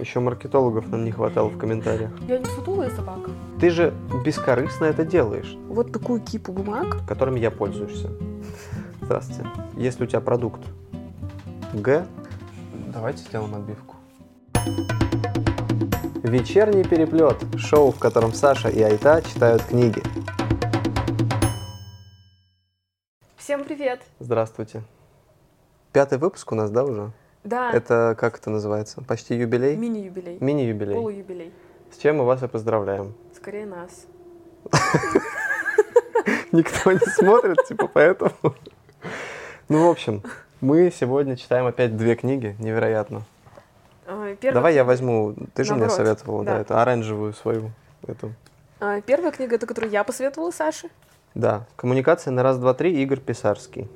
Еще маркетологов нам не хватало в комментариях. Я не сутулая собака. Ты же бескорыстно это делаешь, Вот такую кипу бумаг. которыми я пользуешься. Здравствуйте. Если у тебя продукт Г, давайте сделаем отбивку. Вечерний переплет. Шоу, в котором Саша и Айта читают книги. Всем привет. Здравствуйте. Пятый выпуск у нас, да, уже? Да, Это как это называется? Почти юбилей? мини-юбилей. Мини-юбилей. Полуюбилей. С чем мы вас и поздравляем. Скорее нас. Никто не смотрит, типа, поэтому. Ну, в общем, мы сегодня читаем опять две книги, невероятно. А, первая Давай я возьму, ты же мне Наоборот, советовала, да, да. эту оранжевую свою, эту. а, Первая книга, это которую я посоветовала Саше. Да, коммуникация на раз, два, три, Игорь Писарский.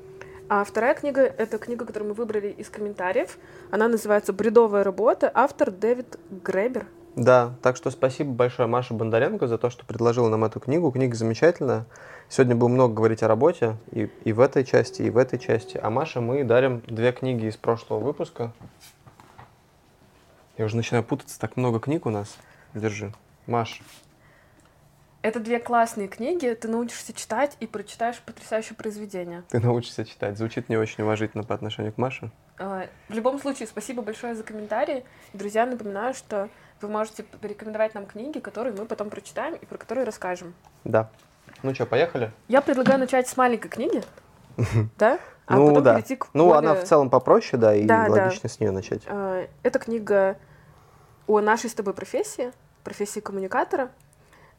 А вторая книга — это книга, которую мы выбрали из комментариев. Она называется «Бредовая работа». Автор Дэвид Гребер. Да, так что спасибо большое Маше Бондаренко за то, что предложила нам эту книгу. Книга замечательная. Сегодня будем много говорить о работе и, и в этой части, и в этой части. А Маше мы дарим две книги из прошлого выпуска. Я уже начинаю путаться, так много книг у нас. Держи. Маш, Это две классные книги. Ты научишься читать и прочитаешь потрясающее произведение. ты научишься читать. Звучит не очень уважительно по отношению к Маше. А, В любом случае, спасибо большое за комментарии. Друзья, напоминаю, что вы можете порекомендовать нам книги, которые мы потом прочитаем и про которые расскажем. Да. Ну что, поехали? Я предлагаю начать с маленькой книги, да? А ну потом да. перейти к Ну, более- она в целом попроще, да, и Да, да. логично с нее начать. А, Это книга о нашей с тобой профессии, профессии коммуникатора.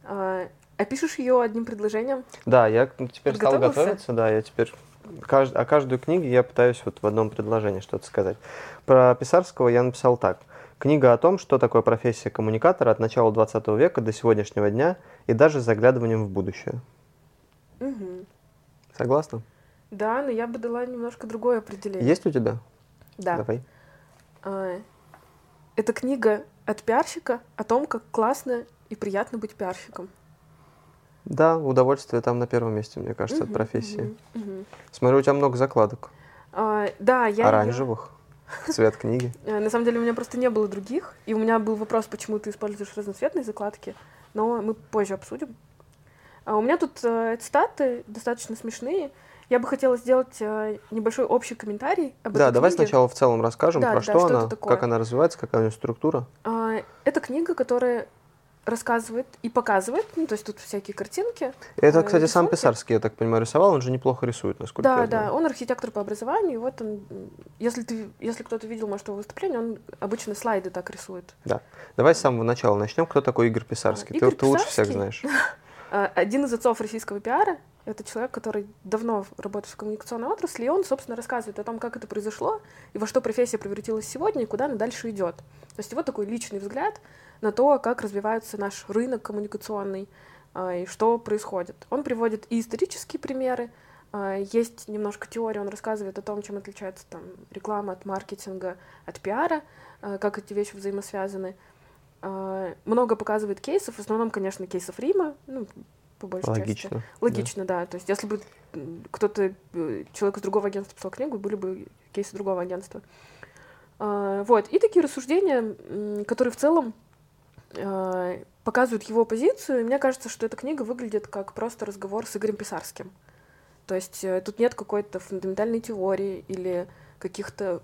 А, Опишешь ее одним предложением? Да, я теперь стал готовиться, да, я теперь кажд- о каждую книгу я пытаюсь вот в одном предложении что-то сказать. Про Писарского я написал так. Книга о том, что такое профессия коммуникатора от начала 20 века до сегодняшнего дня и даже с заглядыванием в будущее. Мгм. Согласна? Да, но я бы дала немножко другое определение. Есть у тебя? Да. Давай. А, Это книга от пиарщика о том, как классно и приятно быть пиарщиком. Да, удовольствие там на первом месте, мне кажется, от Мгм, профессии. мгм, мгм. Смотрю, у тебя много закладок. А, Да, я... Оранжевых. Цвет книги. Э, На самом деле у меня просто не было других, и у меня был вопрос, почему ты используешь разноцветные закладки, но мы позже обсудим. А у меня тут э, цитаты достаточно смешные. Я бы хотела сделать э, небольшой общий комментарий об Да, этой давай книге. сначала в целом расскажем, Да, про да, что, что она, такое. как она развивается, какая у нее структура. А, Это книга, которая рассказывает и показывает, ну, то есть тут всякие картинки. Это, э, кстати, сам рисунки. Писарский, я так понимаю, рисовал, он же неплохо рисует, насколько Да, я да, знаю. он архитектор по образованию, и вот он, если ты, если кто-то видел, может, его выступление, он обычно слайды так рисует. Давай с самого начала начнем. Кто такой Игорь Писарский? А, ты, Игорь ты лучше всех Писарский? знаешь. А, Один из отцов российского пиара — это человек, который давно работает в коммуникационной отрасли, и он, собственно, рассказывает о том, как это произошло, и во что профессия превратилась сегодня, и куда она дальше идет. То есть его такой личный взгляд на то, как развивается наш рынок коммуникационный, а, и что происходит. Он приводит и исторические примеры, а, есть немножко теории, он рассказывает о том, чем отличается там, реклама от маркетинга, от пиара, а, как эти вещи взаимосвязаны. Много показывает кейсов, в основном, конечно, кейсов Рима, ну, по большей части. Логично. Логично, да. То есть, если бы кто-то, э, человек из другого агентства писал книгу, были бы кейсы другого агентства. Вот. И такие рассуждения, которые в целом показывают его позицию. И мне кажется, что эта книга выглядит как просто разговор с Игорем Писарским. То есть э, тут нет какой-то фундаментальной теории или каких-то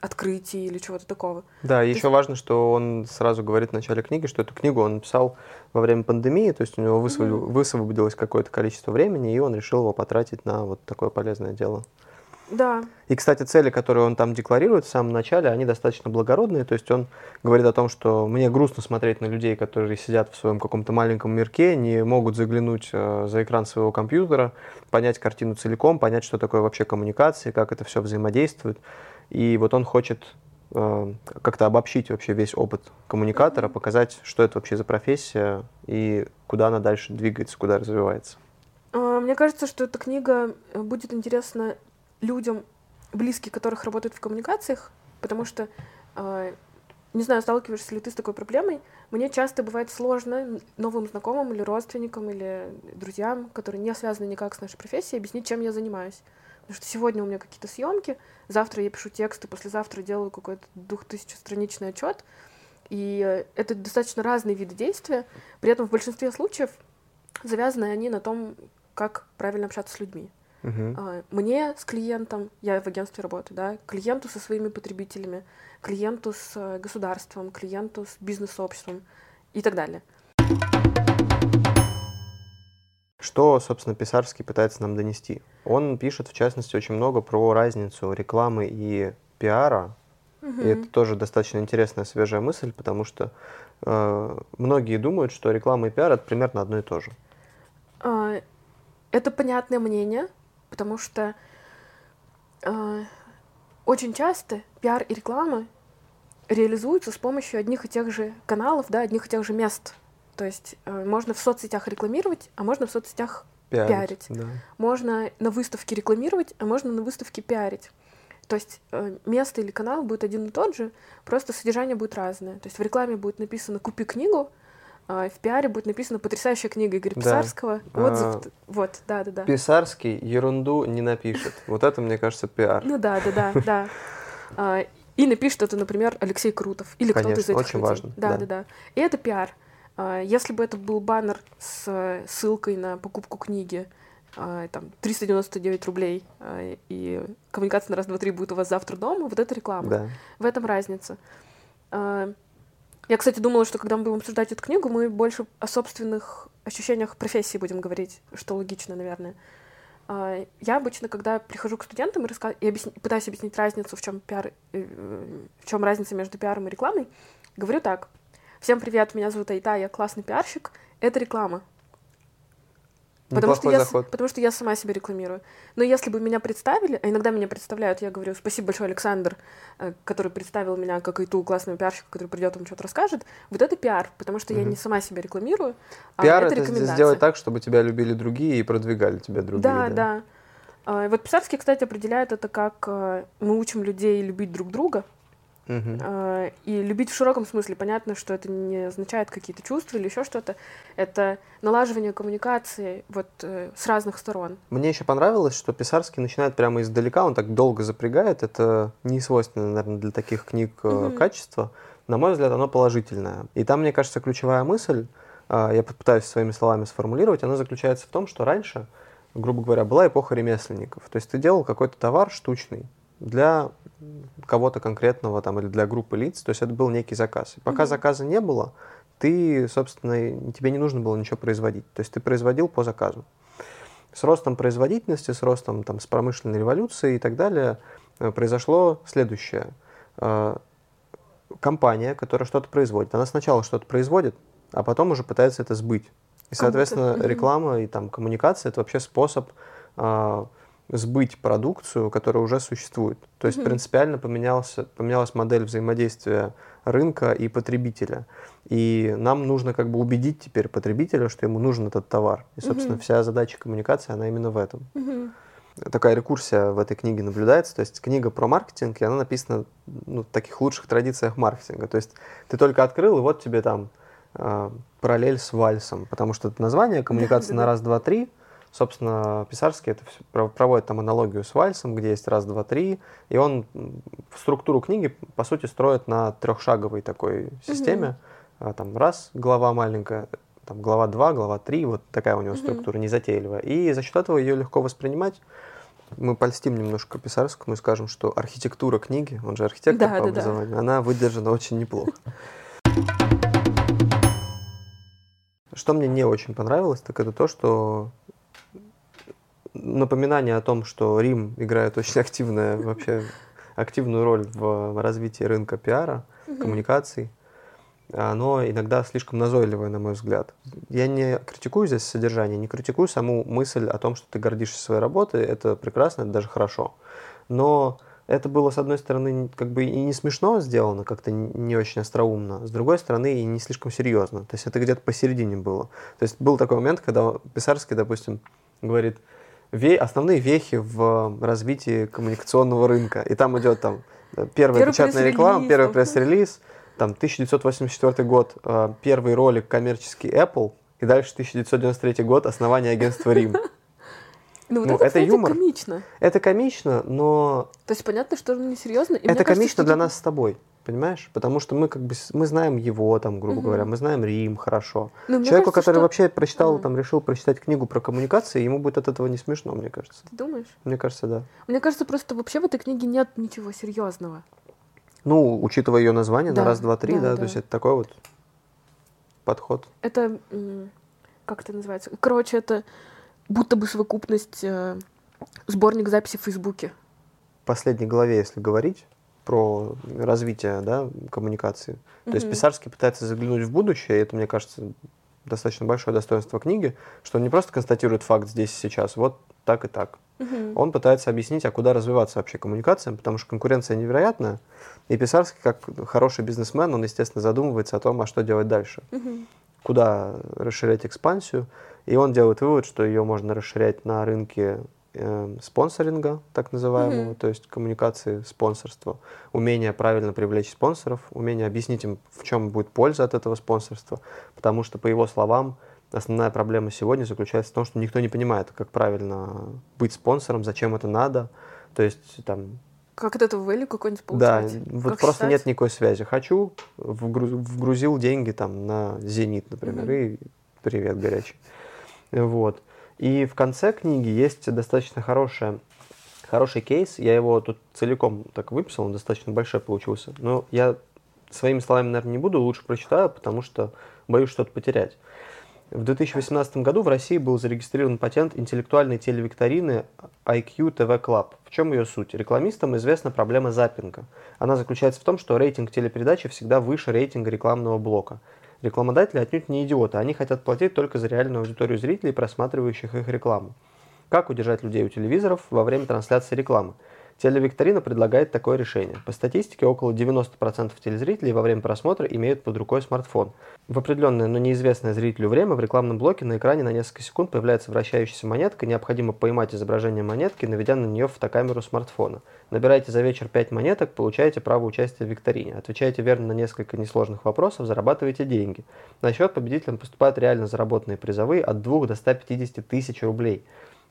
открытий или чего-то такого. Да, и есть- еще важно, что он сразу говорит в начале книги, что эту книгу он написал во время пандемии, то есть у него высвоб- Мгм. высвободилось какое-то количество времени, и он решил его потратить на вот такое полезное дело. Да, И, кстати, цели, которые он там декларирует в самом начале, они достаточно благородные. То есть он говорит о том, что мне грустно смотреть на людей, которые сидят в своем каком-то маленьком мирке, не могут заглянуть э, за экран своего компьютера, понять картину целиком, понять, что такое вообще коммуникации, как это все взаимодействует. И вот он хочет э, как-то обобщить вообще весь опыт коммуникатора, показать, что это вообще за профессия и куда она дальше двигается, куда развивается. А, Мне кажется, что эта книга э, будет интересна людям, близкие которых работают в коммуникациях, потому что, а, не знаю, сталкиваешься ли ты с такой проблемой, мне часто бывает сложно новым знакомым или родственникам, или друзьям, которые не связаны никак с нашей профессией, объяснить, чем я занимаюсь. Потому что сегодня у меня какие-то съемки, завтра я пишу тексты, послезавтра делаю какой-то двухтысячестраничный отчет. И э, это достаточно разные виды действия, при этом в большинстве случаев завязаны они на том, как правильно общаться с людьми. Мгм. Мне с клиентом, я в агентстве работаю, да, клиенту со своими потребителями, клиенту с э, государством, клиенту с бизнес-сообществом и так далее. Что, собственно, Писарский пытается нам донести? Он пишет, в частности, очень много про разницу рекламы и пиара. И это тоже достаточно интересная, свежая мысль, потому что э, многие думают, что реклама и пиар это примерно одно и то же. А, Это понятное мнение, потому что а, очень часто пиар и реклама реализуются с помощью одних и тех же каналов, да, одних и тех же мест. То есть э, можно в соцсетях рекламировать, а можно в соцсетях Пиарить. Да. можно на выставке рекламировать, а можно на выставке пиарить. То есть э, место или канал будет один и тот же, просто содержание будет разное. То есть в рекламе будет написано «Купи книгу», в пиаре будет написано «Потрясающая книга Игоря Да. Писарского», отзыв. А, Вот, да-да-да. Писарский ерунду не напишет. Вот это, мне кажется, пиар. Ну да, да, да, да. А, И напишет это, например, Алексей Крутов или кто-то из этих очень людей. важно, Да, да. да, да. И это пиар. А, Если бы это был баннер с ссылкой на покупку книги, а, там 399 рублей, а, и коммуникация на раз, два, три будет у вас завтра дома, вот это реклама. Да. В этом разница. Я, кстати, думала, что когда мы будем обсуждать эту книгу, мы больше о собственных ощущениях профессии будем говорить, что логично, наверное. А, Я обычно, когда прихожу к студентам и, раска- и объясни- пытаюсь объяснить разницу, в чем пиар, э, в чем разница между пиаром и рекламой, говорю так. Всем привет, меня зовут Айта, я классный пиарщик. Это реклама. Потому что, я, заход. потому что я сама себя рекламирую. Но если бы меня представили, а иногда меня представляют, я говорю, спасибо большое, Александр, э, который представил меня как и ту классного пиарщика, который придет вам что-то расскажет. Вот это пиар, потому что я Мгм. не сама себя рекламирую, а Пиар это это сделать так, чтобы тебя любили другие и продвигали тебя другие. Да, да. А, и Вот Писарский, кстати, определяет это как э, мы учим людей любить друг друга. А, И любить в широком смысле. Понятно, что это не означает какие-то чувства или еще что-то. Это налаживание коммуникации вот э, с разных сторон. Мне еще понравилось, что Писарский начинает прямо издалека, он так долго запрягает. Это не свойственно, наверное, для таких книг э, качество. На мой взгляд, оно положительное. И там, мне кажется, ключевая мысль, я попытаюсь своими словами сформулировать, она заключается в том, что раньше, грубо говоря, была эпоха ремесленников. То есть ты делал какой-то товар штучный для кого-то конкретного там, или для группы лиц, то есть это был некий заказ. И пока Мгм. заказа не было, ты, собственно, тебе не нужно было ничего производить. То есть ты производил по заказу. С ростом производительности, с ростом там, с промышленной революцией и так далее э, произошло следующее. Э, Компания, которая что-то производит, она сначала что-то производит, а потом уже пытается это сбыть. И, соответственно, реклама и там коммуникация это вообще способ а, сбыть продукцию, которая уже существует. То есть Мгм. принципиально поменялся, поменялась модель взаимодействия рынка и потребителя. И нам нужно как бы убедить теперь потребителя, что ему нужен этот товар. И, собственно, Мгм. вся задача коммуникации, она именно в этом. Мгм. Такая рекурсия в этой книге наблюдается. То есть книга про маркетинг, и она написана ну, в таких лучших традициях маркетинга. То есть ты только открыл, и вот тебе там э, параллель с вальсом, потому что это название коммуникация на раз, два, три. Собственно, Писарский это про- проводит там аналогию с вальсом, где есть раз, два, три, и он структуру книги, по сути, строит на трехшаговой такой системе. А, Там раз глава маленькая, там глава 2, глава 3, вот такая у него Мгм. структура, незатейливая. И за счет этого ее легко воспринимать. Мы польстим немножко Писарскому и скажем, что архитектура книги, он же архитектор Да, по да, да. образованию, она выдержана очень неплохо. Что мне не очень понравилось, так это то, что напоминание о том, что Рим играет очень активное, вообще активную роль в развитии рынка пиара, Мгм. коммуникаций, оно иногда слишком назойливое, на мой взгляд. Я не критикую здесь содержание, не критикую саму мысль о том, что ты гордишься своей работой, это прекрасно, это даже хорошо. Но это было, с одной стороны, как бы и не смешно сделано, как-то не очень остроумно, с другой стороны, и не слишком серьезно. То есть это где-то посередине было. То есть был такой момент, когда Писарский, допустим, говорит, ве- основные вехи в развитии коммуникационного рынка. И там идет там э, первая Первый печатная реклама, первый пресс-релиз, там 1984 год, э, первый ролик коммерческий Apple, и дальше 1993 год, основание агентства Рим. Ну, вот Ну, это, это кстати, юмор. комично. Это комично, но То есть понятно, что он несерьезно. и это кажется, комично что для нас с тобой. Понимаешь? Потому что мы как бы мы знаем его, там, грубо Мгм. говоря, мы знаем Рим хорошо. Ну, мне Человеку, кажется, который что- вообще прочитал, А. там, решил прочитать книгу про коммуникации, ему будет от этого не смешно, мне кажется. Ты думаешь? Мне кажется, да. Мне кажется, просто вообще в этой книге нет ничего серьезного. Ну, учитывая ее название Да, на раз, два, три, да, да, да. то есть это такой вот подход. Это, как это называется? Короче, это будто бы совокупность э, сборник записей в Фейсбуке. В последней главе, если говорить про развитие да, коммуникации, то есть. Писарский пытается заглянуть в будущее, и это, мне кажется, достаточно большое достоинство книги, что он не просто констатирует факт здесь и сейчас, вот так и так. Мгм. Он пытается объяснить, а куда развиваться вообще коммуникациям, потому что конкуренция невероятная. И Писарский, как хороший бизнесмен, он, естественно, задумывается о том, а что делать дальше. Мгм. Куда расширять экспансию. И он делает вывод, что ее можно расширять на рынке э, спонсоринга, так называемого, Мгм. то есть коммуникации, спонсорства, умение правильно привлечь спонсоров, умение объяснить им, в чем будет польза от этого спонсорства, потому что, по его словам, основная проблема сегодня заключается в том, что никто не понимает, как правильно быть спонсором, зачем это надо, то есть там Как от этого value какой-нибудь да, получать? вот Как просто считать? нет никакой связи. Хочу, вгру- вгрузил деньги там на Зенит, например, Мгм. и привет горячий. Вот. И в конце книги есть достаточно хорошая, хороший кейс. Я его тут целиком так выписал, он достаточно большой получился. Но я своими словами, наверное, не буду, лучше прочитаю, потому что боюсь что-то потерять. В 2018 году в России был зарегистрирован патент интеллектуальной телевикторины IQ TV Club. В чем ее суть? Рекламистам известна проблема запинга. Она заключается в том, что рейтинг телепередачи всегда выше рейтинга рекламного блока. Рекламодатели отнюдь не идиоты, они хотят платить только за реальную аудиторию зрителей, просматривающих их рекламу. Как удержать людей у телевизоров во время трансляции рекламы? Телевикторина предлагает такое решение. По статистике, около 90% телезрителей во время просмотра имеют под рукой смартфон. В определенное, но неизвестное зрителю время в рекламном блоке на экране на несколько секунд появляется вращающаяся монетка, необходимо поймать изображение монетки, наведя на нее фотокамеру смартфона. Набираете за вечер 5 монеток, получаете право участия в викторине. Отвечаете верно на несколько несложных вопросов, зарабатываете деньги. На счет победителям поступают реально заработанные призовые от 2 до 150 тысяч рублей.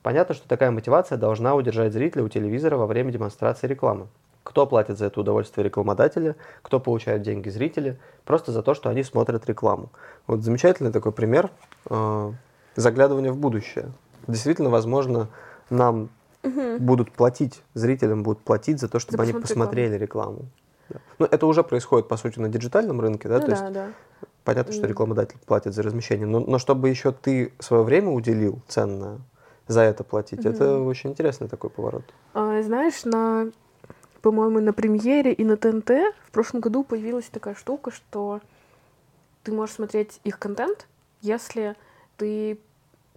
Понятно, что такая мотивация должна удержать зрителя у телевизора во время демонстрации рекламы. Кто платит за это удовольствие рекламодателя, кто получает деньги зрители, просто за то, что они смотрят рекламу. Вот замечательный такой пример э, заглядывания в будущее. Действительно, возможно, нам Мгм. будут платить, зрителям будут платить за то, чтобы они просмотр посмотрели рекламу. Да. Ну, это уже происходит, по сути, на диджитальном рынке, да, Ну то есть да, да. понятно, что рекламодатель платит за размещение, но, но чтобы еще ты свое время уделил ценное за это платить, это Мгм. очень интересный такой поворот. А, знаешь, на, по-моему, на премьере и на ТНТ в прошлом году появилась такая штука, что ты можешь смотреть их контент, если ты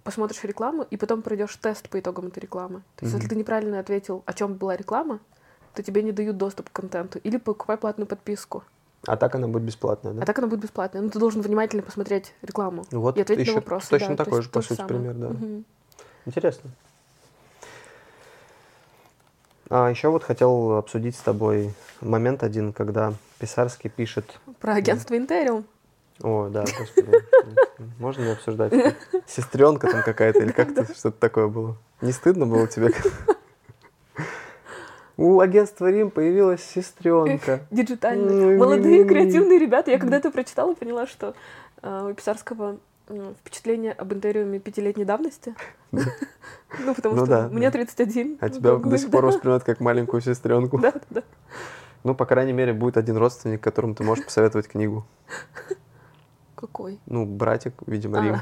посмотришь рекламу и потом пройдешь тест по итогам этой рекламы. То есть, Мгм. если ты неправильно ответил, о чем была реклама, то тебе не дают доступ к контенту. Или покупай платную подписку. А так она будет бесплатная, да? А так она будет бесплатная. Ну, ты должен внимательно посмотреть рекламу вот и ответить еще на вопросы. точно да, такой же, по сути, самое. пример, да. Мгм. Интересно. А еще вот хотел обсудить с тобой момент один, когда Писарский пишет... Про агентство Интериум. О, да, господи. Можно не обсуждать? Сестренка там какая-то или как-то что-то такое было? Не стыдно было тебе? У агентства Рим появилась сестренка. Диджитальные. Ой, Молодые креативные ребята. Я когда это прочитала, поняла, что э, у Писарского впечатление об интериуме пятилетней давности. Ну, потому Ну что мне да. 31. А тебя до сих пор воспринимают как маленькую сестренку. Да, да. Ну, по крайней мере, будет один родственник, которому ты можешь посоветовать книгу. Какой? Ну, братик, видимо, А. Рим.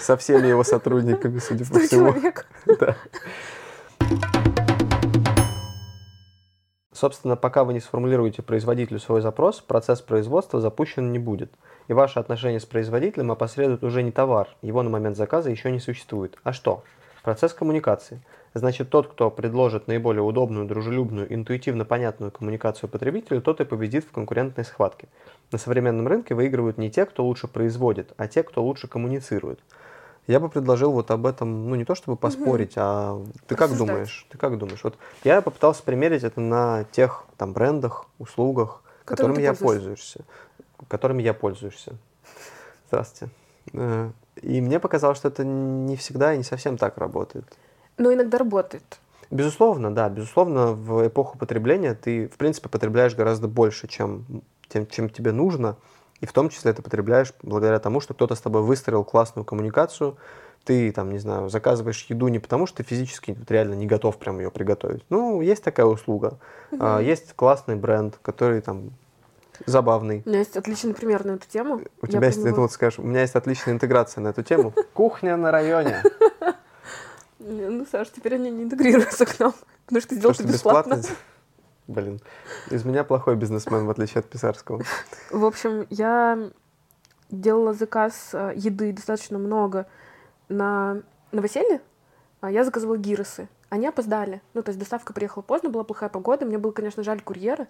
Со всеми его сотрудниками, судя по всему. человек. Да. Собственно, пока вы не сформулируете производителю свой запрос, процесс производства запущен не будет. И ваши отношения с производителем опосредуют уже не товар, его на момент заказа еще не существует. А что? Процесс коммуникации. Значит, тот, кто предложит наиболее удобную, дружелюбную, интуитивно понятную коммуникацию потребителю, тот и победит в конкурентной схватке. На современном рынке выигрывают не те, кто лучше производит, а те, кто лучше коммуницирует. Я бы предложил вот об этом, ну не то чтобы поспорить, а ты как Порассуждать. думаешь? Ты как думаешь? Вот я попытался примерить это на тех там брендах, услугах, Которыми я пользуешься. Которыми я пользуешься. Здравствуйте. Э, И мне показалось, что это не всегда и не совсем так работает. Но иногда работает. Безусловно, да. Безусловно, в эпоху потребления ты, в принципе, потребляешь гораздо больше, чем, тем, чем тебе нужно. И в том числе ты потребляешь благодаря тому, что кто-то с тобой выстроил классную коммуникацию, ты, там, не знаю, заказываешь еду не потому, что ты физически вот, реально не готов прям ее приготовить. Ну, есть такая услуга. Угу. Есть классный бренд, который там забавный. У меня есть отличный пример на эту тему. У тебя есть, ты вот скажешь, у меня есть отличная интеграция на эту тему. Кухня на районе. Ну, Саш, теперь они не интегрируются к нам, потому что сделал это бесплатно. Блин, из меня плохой бизнесмен, в отличие от писарского. В общем, я делала заказ э, еды достаточно много на новоселье. А я заказывала гиросы. Они опоздали. Ну, то есть доставка приехала поздно, была плохая погода. Мне было, конечно, жаль курьера.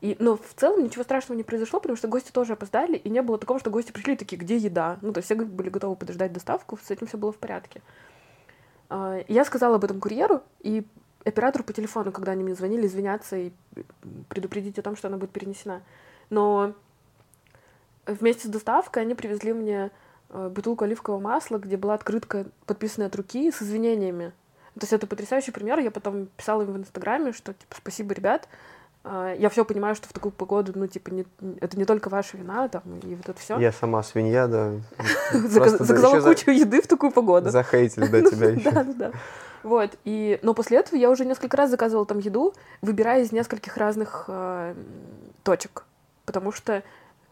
И, но в целом ничего страшного не произошло, потому что гости тоже опоздали, и не было такого, что гости пришли такие, где еда? Ну, то есть все были готовы подождать доставку, с этим все было в порядке. А, я сказала об этом курьеру и оператору по телефону, когда они мне звонили, извиняться и предупредить о том, что она будет перенесена. Но вместе с доставкой они привезли мне э, бутылку оливкового масла, где была открытка, подписанная от руки, с извинениями. То есть это потрясающий пример. Я потом писала им в Инстаграме, что типа спасибо, ребят. А, я все понимаю, что в такую погоду, ну, типа, не, это не только ваша вина, там, и вот это все. Я сама свинья, да. Заказала кучу еды в такую погоду. Захейтили, да, тебя еще. Да, да, да. Вот, и, но после этого я уже несколько раз заказывала там еду, выбирая из нескольких разных э, точек, потому что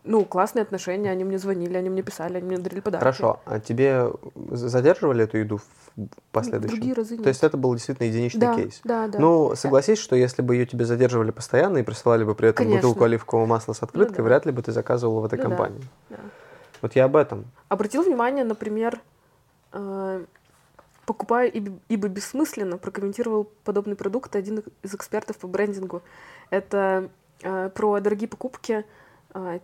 ну, классные отношения, они мне звонили, они мне писали, они мне дарили подарки. Хорошо, а тебе задерживали эту еду в последующем? Другие разы нет. То есть это был действительно единичный да, кейс? Да, да. Ну, согласись, что если бы ее тебе задерживали постоянно и присылали бы при этом Конечно. бутылку оливкового масла с открыткой, ну, да. вряд ли бы ты заказывала в этой ну, компании. Да, да. Вот я об этом. Обратил внимание, например, э, покупая ибо бессмысленно, прокомментировал подобный продукт один из экспертов по брендингу. Это э, про дорогие покупки,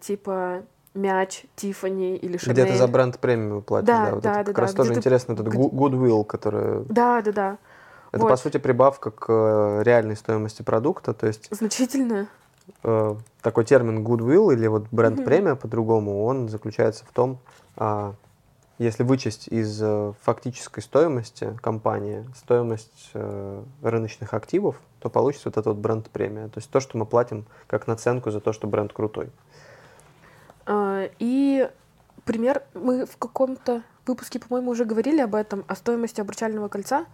типа мяч, Тифани или Шанель. Где ты за бренд премиум платишь, да? Да, вот да, это да. как да, раз тоже ты... интересно, этот goodwill, который... Да, да, да. Это, вот. по сути, прибавка к э, реальной стоимости продукта, то есть... Значительная. Э, такой термин goodwill или вот бренд премия по-другому, он заключается в том, э, если вычесть из э, фактической стоимости компании стоимость э, рыночных активов, то получится вот этот вот бренд премия. То есть то, что мы платим как наценку за то, что бренд крутой. А, и пример, мы в каком-то выпуске, по-моему, уже говорили об этом, о стоимости обручального кольца,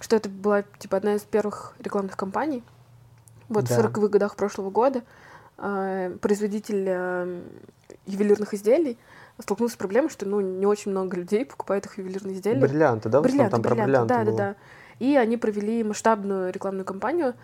что это была, типа, одна из первых рекламных кампаний. Вот да. в 40-х годах прошлого года э, производитель э, ювелирных изделий столкнулся с проблемой, что, ну, не очень много людей покупают их ювелирные изделия. Бриллианты, да? Бриллианты, там бриллианты, про бриллианты да, было. да, да. И они провели масштабную рекламную кампанию,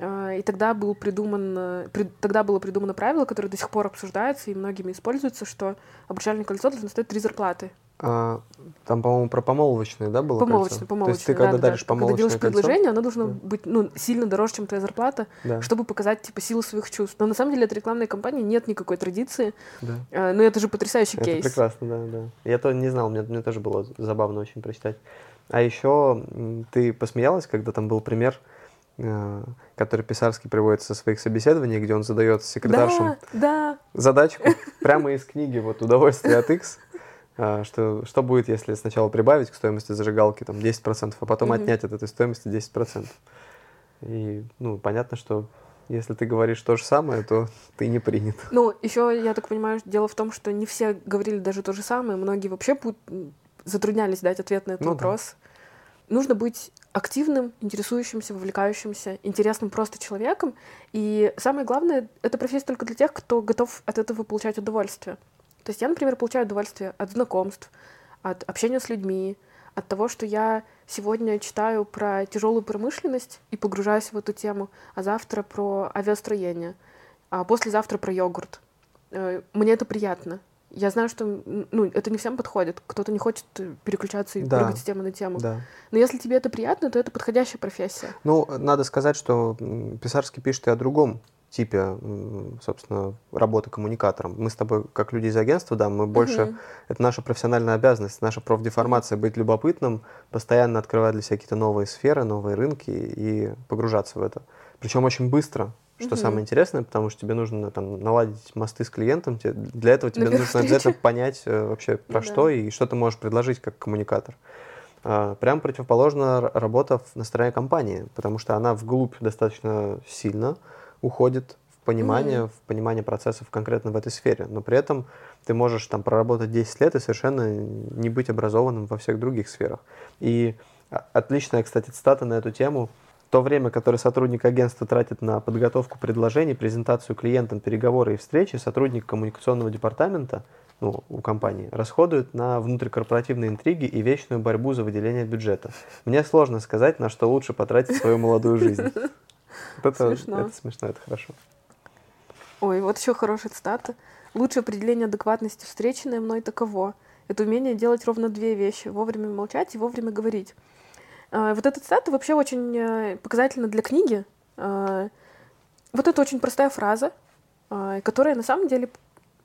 и тогда, был придуман, тогда было придумано правило, которое до сих пор обсуждается и многими используется, что обручальное кольцо должно стоить три зарплаты. А, там, по-моему, про помолвочное, да, было Помолвочное, кольцо? помолвочное, То есть ты да, когда да, даришь да. Когда делаешь помолвочное предложение, кольцо, оно должно да. быть ну, сильно дороже, чем твоя зарплата, да. чтобы показать типа силу своих чувств. Но на самом деле от рекламной кампании нет никакой традиции. Да. А, но это же потрясающий Это кейс. прекрасно, да, да. Я то не знал, мне, мне тоже было забавно очень прочитать. А еще ты посмеялась, когда там был пример, э, который Писарский приводит со своих собеседований, где он задает секретаршам да, да. задачку прямо из книги вот «Удовольствие от X», а, что, что будет, если сначала прибавить к стоимости зажигалки там 10%, а потом Мгм. отнять от этой стоимости 10%. И, ну, понятно, что если ты говоришь то же самое, то ты не принят. Ну, еще, я так понимаю, дело в том, что не все говорили даже то же самое. Многие вообще затруднялись дать ответ на этот Ну да. вопрос. Нужно быть активным, интересующимся, вовлекающимся, интересным просто человеком. И самое главное, это профессия только для тех, кто готов от этого получать удовольствие. То есть я, например, получаю удовольствие от знакомств, от общения с людьми, от того, что я сегодня читаю про тяжелую промышленность и погружаюсь в эту тему, а завтра про авиастроение, а послезавтра про йогурт. Э, Мне это приятно. Я знаю, что ну, это не всем подходит. Кто-то не хочет э, переключаться и Да. прыгать с темы на тему. Да. Но если тебе это приятно, то это подходящая профессия. Ну, надо сказать, что Писарский пишет и о другом типе, собственно, работы коммуникатором. Мы с тобой, как люди из агентства, да, мы больше... Мгм. Это наша профессиональная обязанность, наша профдеформация быть любопытным, постоянно открывать для себя какие-то новые сферы, новые рынки и погружаться в это. Причем очень быстро, что Мгм. самое интересное, потому что тебе нужно там, наладить мосты с клиентом. Для этого тебе На первой нужно обязательно встрече. понять э, вообще про да. что и что ты можешь предложить как коммуникатор. А, Прям противоположно работа в- на стороне компании, потому что она вглубь достаточно сильно уходит в понимание, Мгм. в понимание процессов конкретно в этой сфере. Но при этом ты можешь там проработать 10 лет и совершенно не быть образованным во всех других сферах. И а, отличная, кстати, цитата на эту тему. То время, которое сотрудник агентства тратит на подготовку предложений, презентацию клиентам, переговоры и встречи, сотрудник коммуникационного департамента ну, у компании расходует на внутрикорпоративные интриги и вечную борьбу за выделение бюджета. Мне сложно сказать, на что лучше потратить свою молодую жизнь. Вот это Смешно. это смешно, это хорошо. Ой, вот еще хорошая цитата. Лучшее определение адекватности встреченное мной таково. Это умение делать ровно две вещи. Вовремя молчать и вовремя говорить. А, Вот эта цитата вообще очень э, показательна для книги. А, Вот это очень простая фраза, а, которая на самом деле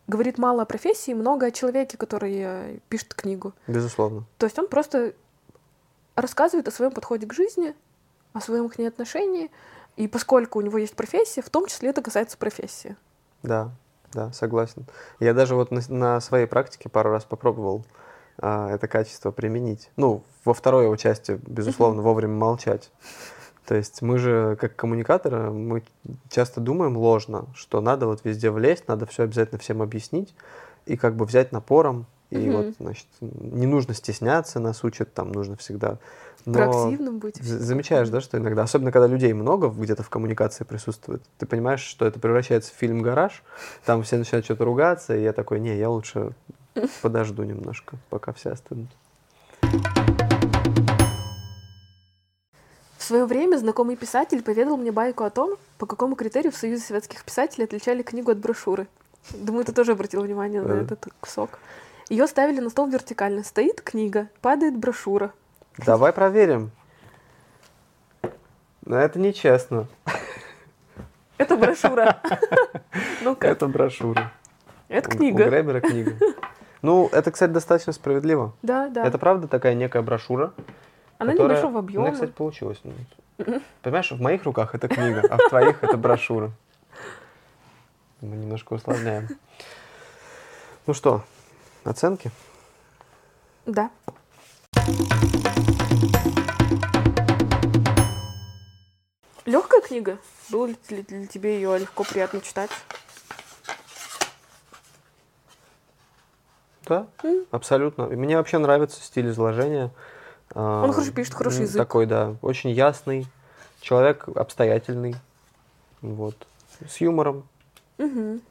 говорит мало о профессии, много о человеке, который э, пишет книгу. Безусловно. То есть он просто рассказывает о своем подходе к жизни, о своем к ней отношении. И поскольку у него есть профессия, в том числе это касается профессии. Да, да, согласен. Я даже вот на, на своей практике пару раз попробовал это качество применить. Ну, во второй его части, безусловно, вовремя молчать. То есть мы же, как коммуникаторы, мы часто думаем ложно, что надо вот везде влезть, надо все обязательно всем объяснить и как бы взять напором. И Мгм. вот, значит, не нужно стесняться, нас учат, там нужно всегда. Но Проактивным быть. замечаешь, да, что иногда, особенно когда людей много где-то в коммуникации присутствует, ты понимаешь, что это превращается в фильм «Гараж», там все начинают что-то ругаться, и я такой, не, я лучше подожду немножко, пока все остынут. В свое время знакомый писатель поведал мне байку о том, по какому критерию в Союзе советских писателей отличали книгу от брошюры. Думаю, ты тоже обратил внимание на Да. этот кусок. Ее ставили на стол вертикально. Стоит книга, падает брошюра. Давай проверим. Но это нечестно. Это брошюра. Ну-ка, Это брошюра. это У- У книга. Гребера книга. Ну, это, кстати, достаточно справедливо. Да, да. Это правда такая некая брошюра, Она которая- небольшого объема. меня, кстати, получилось. ну, Понимаешь, в моих руках это книга, а в твоих это брошюра. Мы немножко усложняем. Ну что, оценки? Да. Легкая книга? Было ли для тебе ее легко, приятно читать? Да, М. абсолютно. Мне вообще нравится стиль изложения. А, Он хорошо пишет, хороший язык. Такой, да, очень ясный. Человек обстоятельный. Вот. С юмором. Мгм.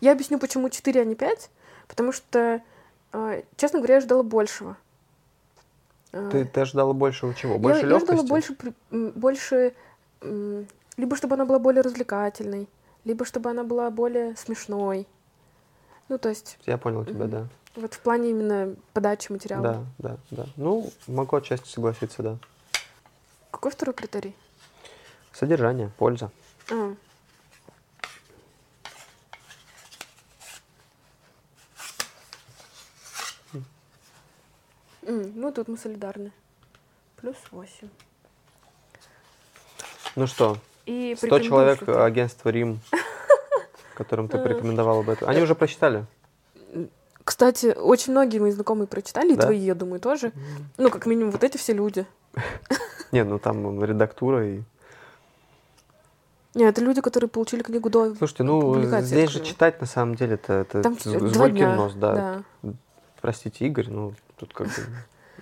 Я объясню, почему 4, а не 5. Потому что, э, честно говоря, я ждала большего. Э, Ты, ты ожидала большего чего? я- Больше я, легкости? ждала больше, больше, либо чтобы она была более развлекательной, либо чтобы она была более смешной. Ну, то есть, Я понял тебя, да. вот в плане именно подачи материала. Да, да, да. Ну, могу отчасти согласиться, да. Какой второй критерий? Содержание, польза. А. М, Ну, тут мы солидарны. Плюс 8. Ну что, И 100 порекомендуешь человек агентства Рим, которым ты порекомендовала бы это. Они уже прочитали? Кстати, очень многие мои знакомые прочитали, и Да? твои, я думаю, тоже. Ну, как минимум, вот эти все люди. Не, ну там редактура и... Нет, это люди, которые получили книгу до... Слушайте, ну здесь же читать на самом деле это, это Там нос, да. да. Простите, Игорь, ну тут как бы...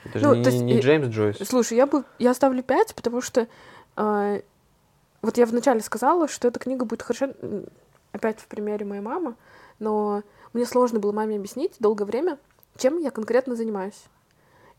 Это же Ну, не, то есть не и- Джеймс Джойс. Слушай, я бы я ставлю 5, потому что а, вот я вначале сказала, что эта книга будет хорошо, опять в примере моей мамы, но мне сложно было маме объяснить долгое время, чем я конкретно занимаюсь.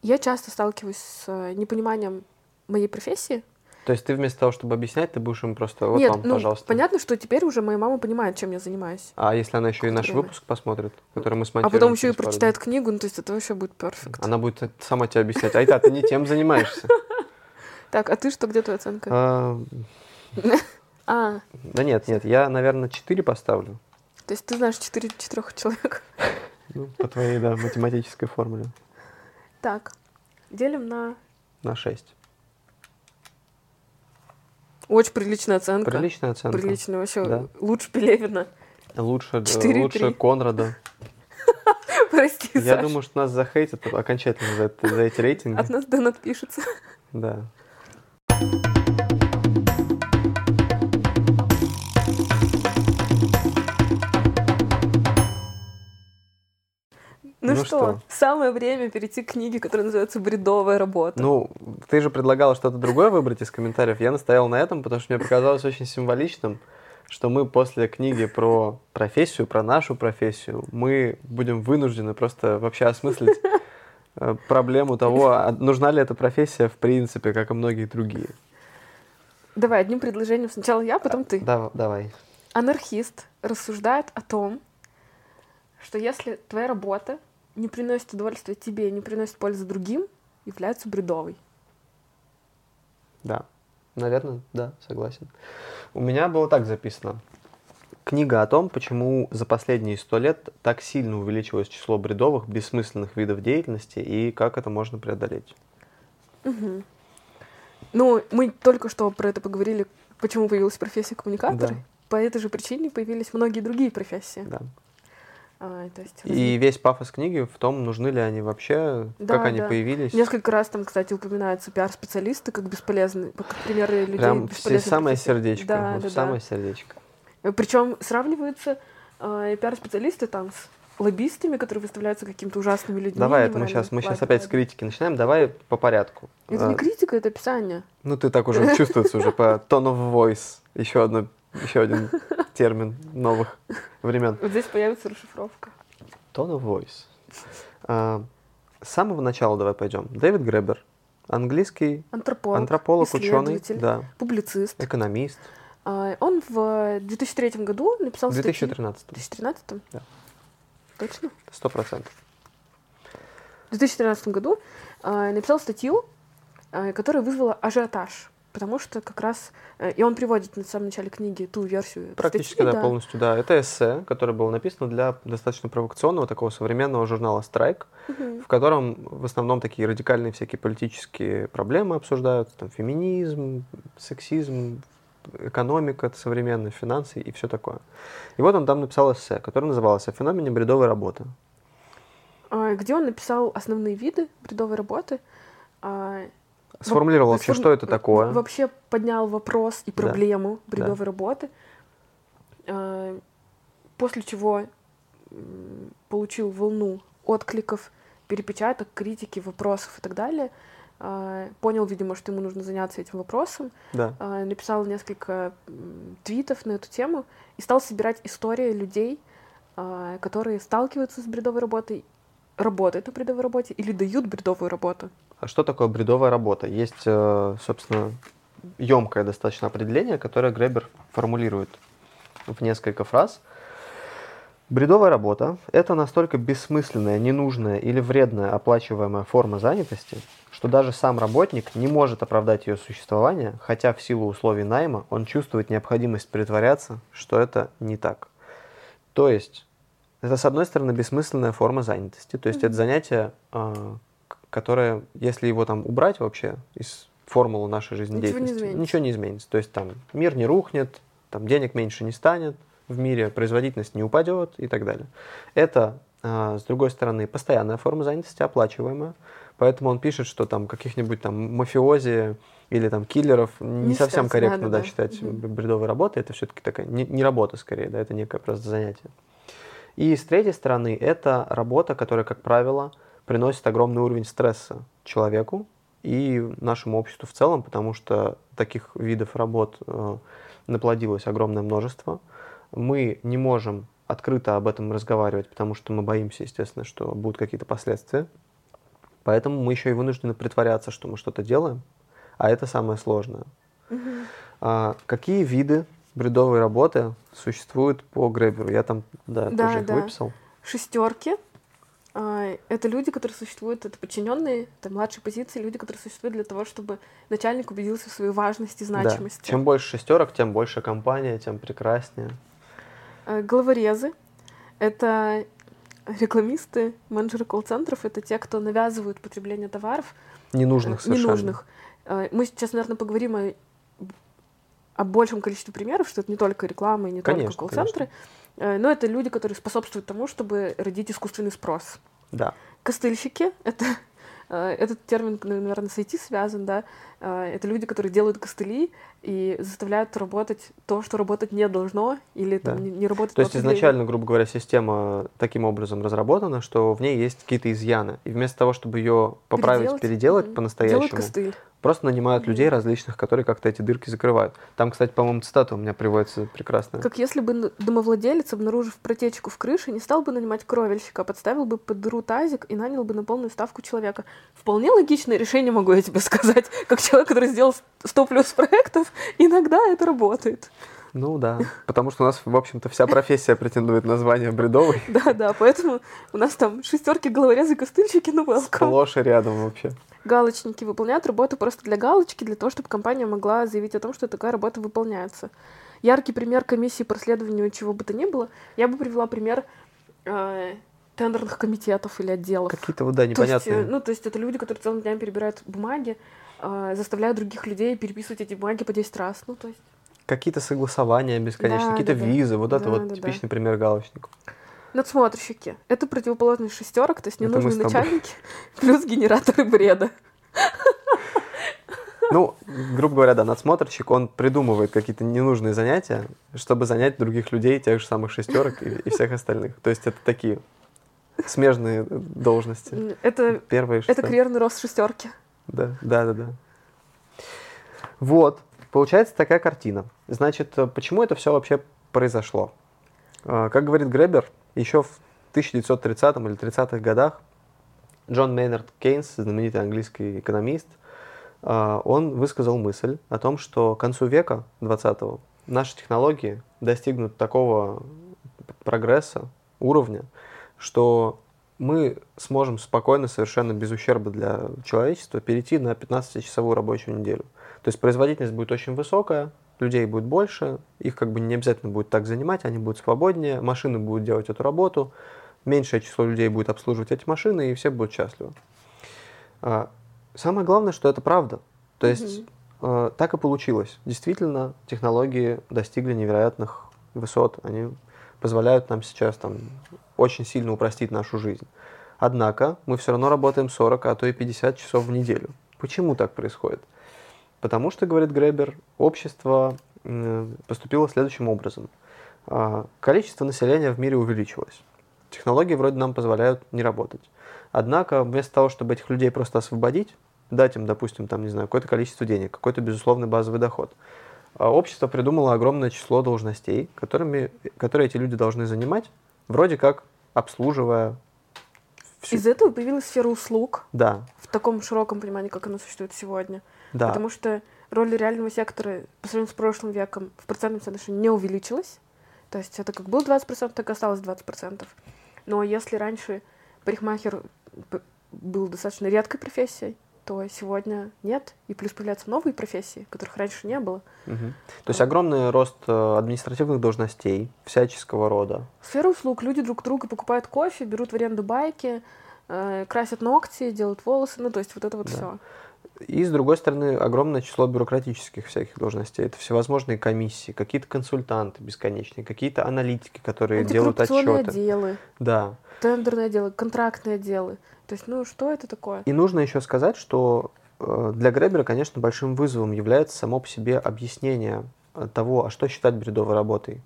Я часто сталкиваюсь с э, непониманием моей профессии. То есть ты вместо того, чтобы объяснять, ты будешь им просто, вот Нет, вам, ну, пожалуйста. понятно, что теперь уже моя мама понимает, чем я занимаюсь. А если она еще и наш Время. выпуск посмотрит, который мы А смонтируем потом еще и прочитает книгу, ну, то есть это вообще будет перфект. Она будет сама тебе объяснять. Айта, ты не тем занимаешься. Так, а ты что, где твоя оценка? А, Да нет, нет, я, наверное, 4 поставлю. то есть ты знаешь 4 четырех человек. Ну, по твоей, да, математической формуле. Так, делим на На 6. Очень приличная оценка. Приличная оценка. Приличная вообще. Да. Лучше Пелевина. Лучше, э, Четыре и лучше. Конрада. Прости, Я Саш. думаю, что нас захейтят окончательно за, это- за эти рейтинги. От нас донат пишется. Да. Ну, Ну что, что? самое время перейти к книге, которая называется «Бредовая работа». Ну, ты же предлагала что-то другое выбрать из комментариев. Я настоял на этом, потому что мне показалось очень символичным, что мы после книги про профессию, про нашу профессию, мы будем вынуждены просто вообще осмыслить э, проблему того, а нужна ли эта профессия в принципе, как и многие другие. Давай, одним предложением сначала я, потом ты. Да, давай. Анархист рассуждает о том, что если твоя работа не приносит удовольствия тебе, не приносит пользы другим, является бредовой. Да. Наверное, да, согласен. У меня было так записано. Книга о том, почему за последние сто лет так сильно увеличилось число бредовых, бессмысленных видов деятельности и как это можно преодолеть. Мгм. Ну, мы только что про это поговорили, почему появилась профессия коммуникатора. Да. По этой же причине появились многие другие профессии. Да. А, то есть И весь пафос книги в том, нужны ли они вообще, Да, как они да. появились. Несколько раз там, кстати, упоминаются пиар-специалисты как бесполезные, как примеры людей Прям все самое сердечко. Да, вот да, в да. самое сердечко. Причем сравниваются э, пиар-специалисты там с лоббистами, которые выставляются какими-то ужасными людьми. Давай, это мы сейчас, мы сейчас опять с критики начинаем. Давай по порядку. Это не А, критика, это описание. Ну, ты так уже чувствуется уже по tone of voice. Еще одно, еще один термин новых времен. Вот здесь появится расшифровка. Tone of voice. А, С самого начала давай пойдем. Дэвид Гребер, английский Антрополог, антрополог, ученый, да, публицист. экономист. А, Он в 2003 году написал В статью... 2013. В 2013? Да. Точно? Сто процентов. В 2013 году а, написал статью, которая вызвала ажиотаж. Потому что как раз... э, И он приводит на самом начале книги ту версию Практически, статьи, да, полностью, да. Это эссе, которое было написано для достаточно провокационного такого современного журнала «Страйк», Мгм. в котором в основном такие радикальные всякие политические проблемы обсуждаются, там феминизм, сексизм, экономика современная, финансы и все такое. И вот он там написал эссе, которое называлось «О феномене бредовой работы». А, где он написал основные виды бредовой работы. Сформулировал во- вообще, сформ- что это такое. Вообще поднял вопрос и Да. проблему бредовой работы. а, После чего получил волну откликов, перепечаток, критики, вопросов и так далее. А, Понял, видимо, что ему нужно заняться этим вопросом. Да. а, Написал несколько твитов на эту тему и стал собирать истории людей, которые сталкиваются с бредовой работой, работают на бредовой работе или дают бредовую работу. А что такое бредовая работа? Есть, э, собственно, емкое достаточно определение, которое Гребер формулирует в несколько фраз. Бредовая работа – это настолько бессмысленная, ненужная или вредная оплачиваемая форма занятости, что даже сам работник не может оправдать ее существование, хотя в силу условий найма он чувствует необходимость притворяться, что это не так. То есть, это, с одной стороны, бессмысленная форма занятости, то есть это занятие, а, которое, если его там убрать вообще из формулы нашей Ничего не жизнедеятельности, изменится. ничего не изменится. То есть там мир не рухнет, там денег меньше не станет в мире, производительность не упадет и так далее. Это, а, с другой стороны, постоянная форма занятости, оплачиваемая. Поэтому он пишет, что там каких-нибудь там мафиози или там киллеров не, Не совсем считать, корректно да-да-да. да, считать Мгм. б- бредовой работой. Это все-таки такая не, не работа скорее, да, это некое просто занятие. И с третьей стороны, это работа, которая, как правило, приносит огромный уровень стресса человеку и нашему обществу в целом, потому что таких видов работ э, наплодилось огромное множество. Мы не можем открыто об этом разговаривать, потому что мы боимся, естественно, что будут какие-то последствия. Поэтому мы еще и вынуждены притворяться, что мы что-то делаем, а это самое сложное. А, какие виды бредовой работы существуют по Греберу? Я там, да, Да, тоже их да. выписал. Шестерки. А, Это люди, которые существуют, это подчиненные, это младшие позиции, люди, которые существуют для того, чтобы начальник убедился в своей важности и Да. значимости. Чем больше шестерок, тем больше компания, тем прекраснее. А, Головорезы — это рекламисты, менеджеры колл-центров, это те, кто навязывают потребление товаров, Ненужных э, совершенно. ненужных. Э, Мы сейчас, наверное, поговорим о, о большем количестве примеров, что это не только реклама и не Конечно, только колл-центры, э, но это люди, которые способствуют тому, чтобы родить искусственный спрос. Да. Костыльщики — это э, этот термин, наверное, с IT связан, да, э, это люди, которые делают костыли и заставляют работать то, что работать не должно, или там, Да. не, не работать То есть изначально, грубо говоря, система таким образом разработана, что в ней есть какие-то изъяны. И вместо того, чтобы ее поправить, Переделать. переделать Мгм. по-настоящему. Просто нанимают людей различных, которые как-то эти дырки закрывают. Там, кстати, по-моему, цитата у меня приводится прекрасная. Как если бы домовладелец, обнаружив протечку в крыше, не стал бы нанимать кровельщика, а подставил бы под дыру тазик и нанял бы на полную ставку человека. Вполне логичное решение, могу я тебе сказать. Как человек, который сделал 100 плюс проектов, иногда это работает. Ну да, потому что у нас, в общем-то, вся профессия претендует на звание бредовой. Да-да, поэтому у нас там шестерки, головорезы, костыльщики, ну welcome. Сплошь и рядом вообще. Галочники выполняют работу просто для галочки, для того, чтобы компания могла заявить о том, что такая работа выполняется. Яркий пример комиссии по расследованию чего бы то ни было, я бы привела пример э, тендерных комитетов или отделов. Какие-то вот, да, То есть, э, непонятные. ну, то есть это люди, которые целыми днями перебирают бумаги, э, заставляют других людей переписывать эти бумаги по 10 раз. Ну, то есть Какие-то согласования бесконечные, Да, какие-то да, да. визы. Вот это Да, вот да, да. типичный пример галочников. надсмотрщики. Это противоположность шестерок, то есть Это с тобой. начальники, плюс генераторы бреда. Ну, грубо говоря, да, надсмотрщик, он придумывает какие-то ненужные занятия, чтобы занять других людей, тех же самых шестерок и, и всех остальных. То есть это такие смежные должности. Это, Первые это карьерный рост шестерки. Да, да, да, да. Вот, получается такая картина. Значит, э, почему это все вообще произошло? Э, Как говорит Гребер, еще в 1930 или 30-х годах Джон Мейнард Кейнс, знаменитый английский экономист, э, он высказал мысль о том, что к концу века 20-го наши технологии достигнут такого прогресса, уровня, что мы сможем спокойно, совершенно без ущерба для человечества, перейти на 15-часовую рабочую неделю. То есть производительность будет очень высокая, людей будет больше, их как бы не обязательно будет так занимать, они будут свободнее, машины будут делать эту работу, меньшее число людей будет обслуживать эти машины, и все будут счастливы. А, Самое главное, что это правда. То есть э, так и получилось. Действительно, технологии достигли невероятных высот. Они позволяют нам сейчас там очень сильно упростить нашу жизнь. Однако мы все равно работаем 40, а то и 50 часов в неделю. Почему так происходит? Потому что, говорит Гребер, общество поступило следующим образом. А, Количество населения в мире увеличилось. Технологии вроде нам позволяют не работать. Однако, вместо того, чтобы этих людей просто освободить, дать им, допустим, там, не знаю, какое-то количество денег, какой-то безусловный базовый доход, а, общество придумало огромное число должностей, которыми, которые эти люди должны занимать, вроде как обслуживая всю... Из этого появилась сфера услуг Да, в таком широком понимании, как она существует сегодня. Да. Потому что роль реального сектора по сравнению с прошлым веком в процентном соотношении не увеличилась. То есть это как было 20%, так и осталось 20%. Но если раньше парикмахер был достаточно редкой профессией, то сегодня нет. И плюс появляются новые профессии, которых раньше не было. Мгм. То есть огромный рост э, административных должностей всяческого рода. Сфера услуг. Люди друг друга покупают кофе, берут в аренду байки, э, красят ногти, делают волосы. Ну, то есть вот это вот Да. все. И, с другой стороны, огромное число бюрократических всяких должностей. Это всевозможные комиссии, какие-то консультанты бесконечные, какие-то аналитики, которые делают отчеты. отделы, Да. тендерные отделы, контрактные отделы. То есть, ну, что это такое? И нужно еще сказать, что э, для Гребера, конечно, большим вызовом является само по себе объяснение того, а что считать бредовой работой.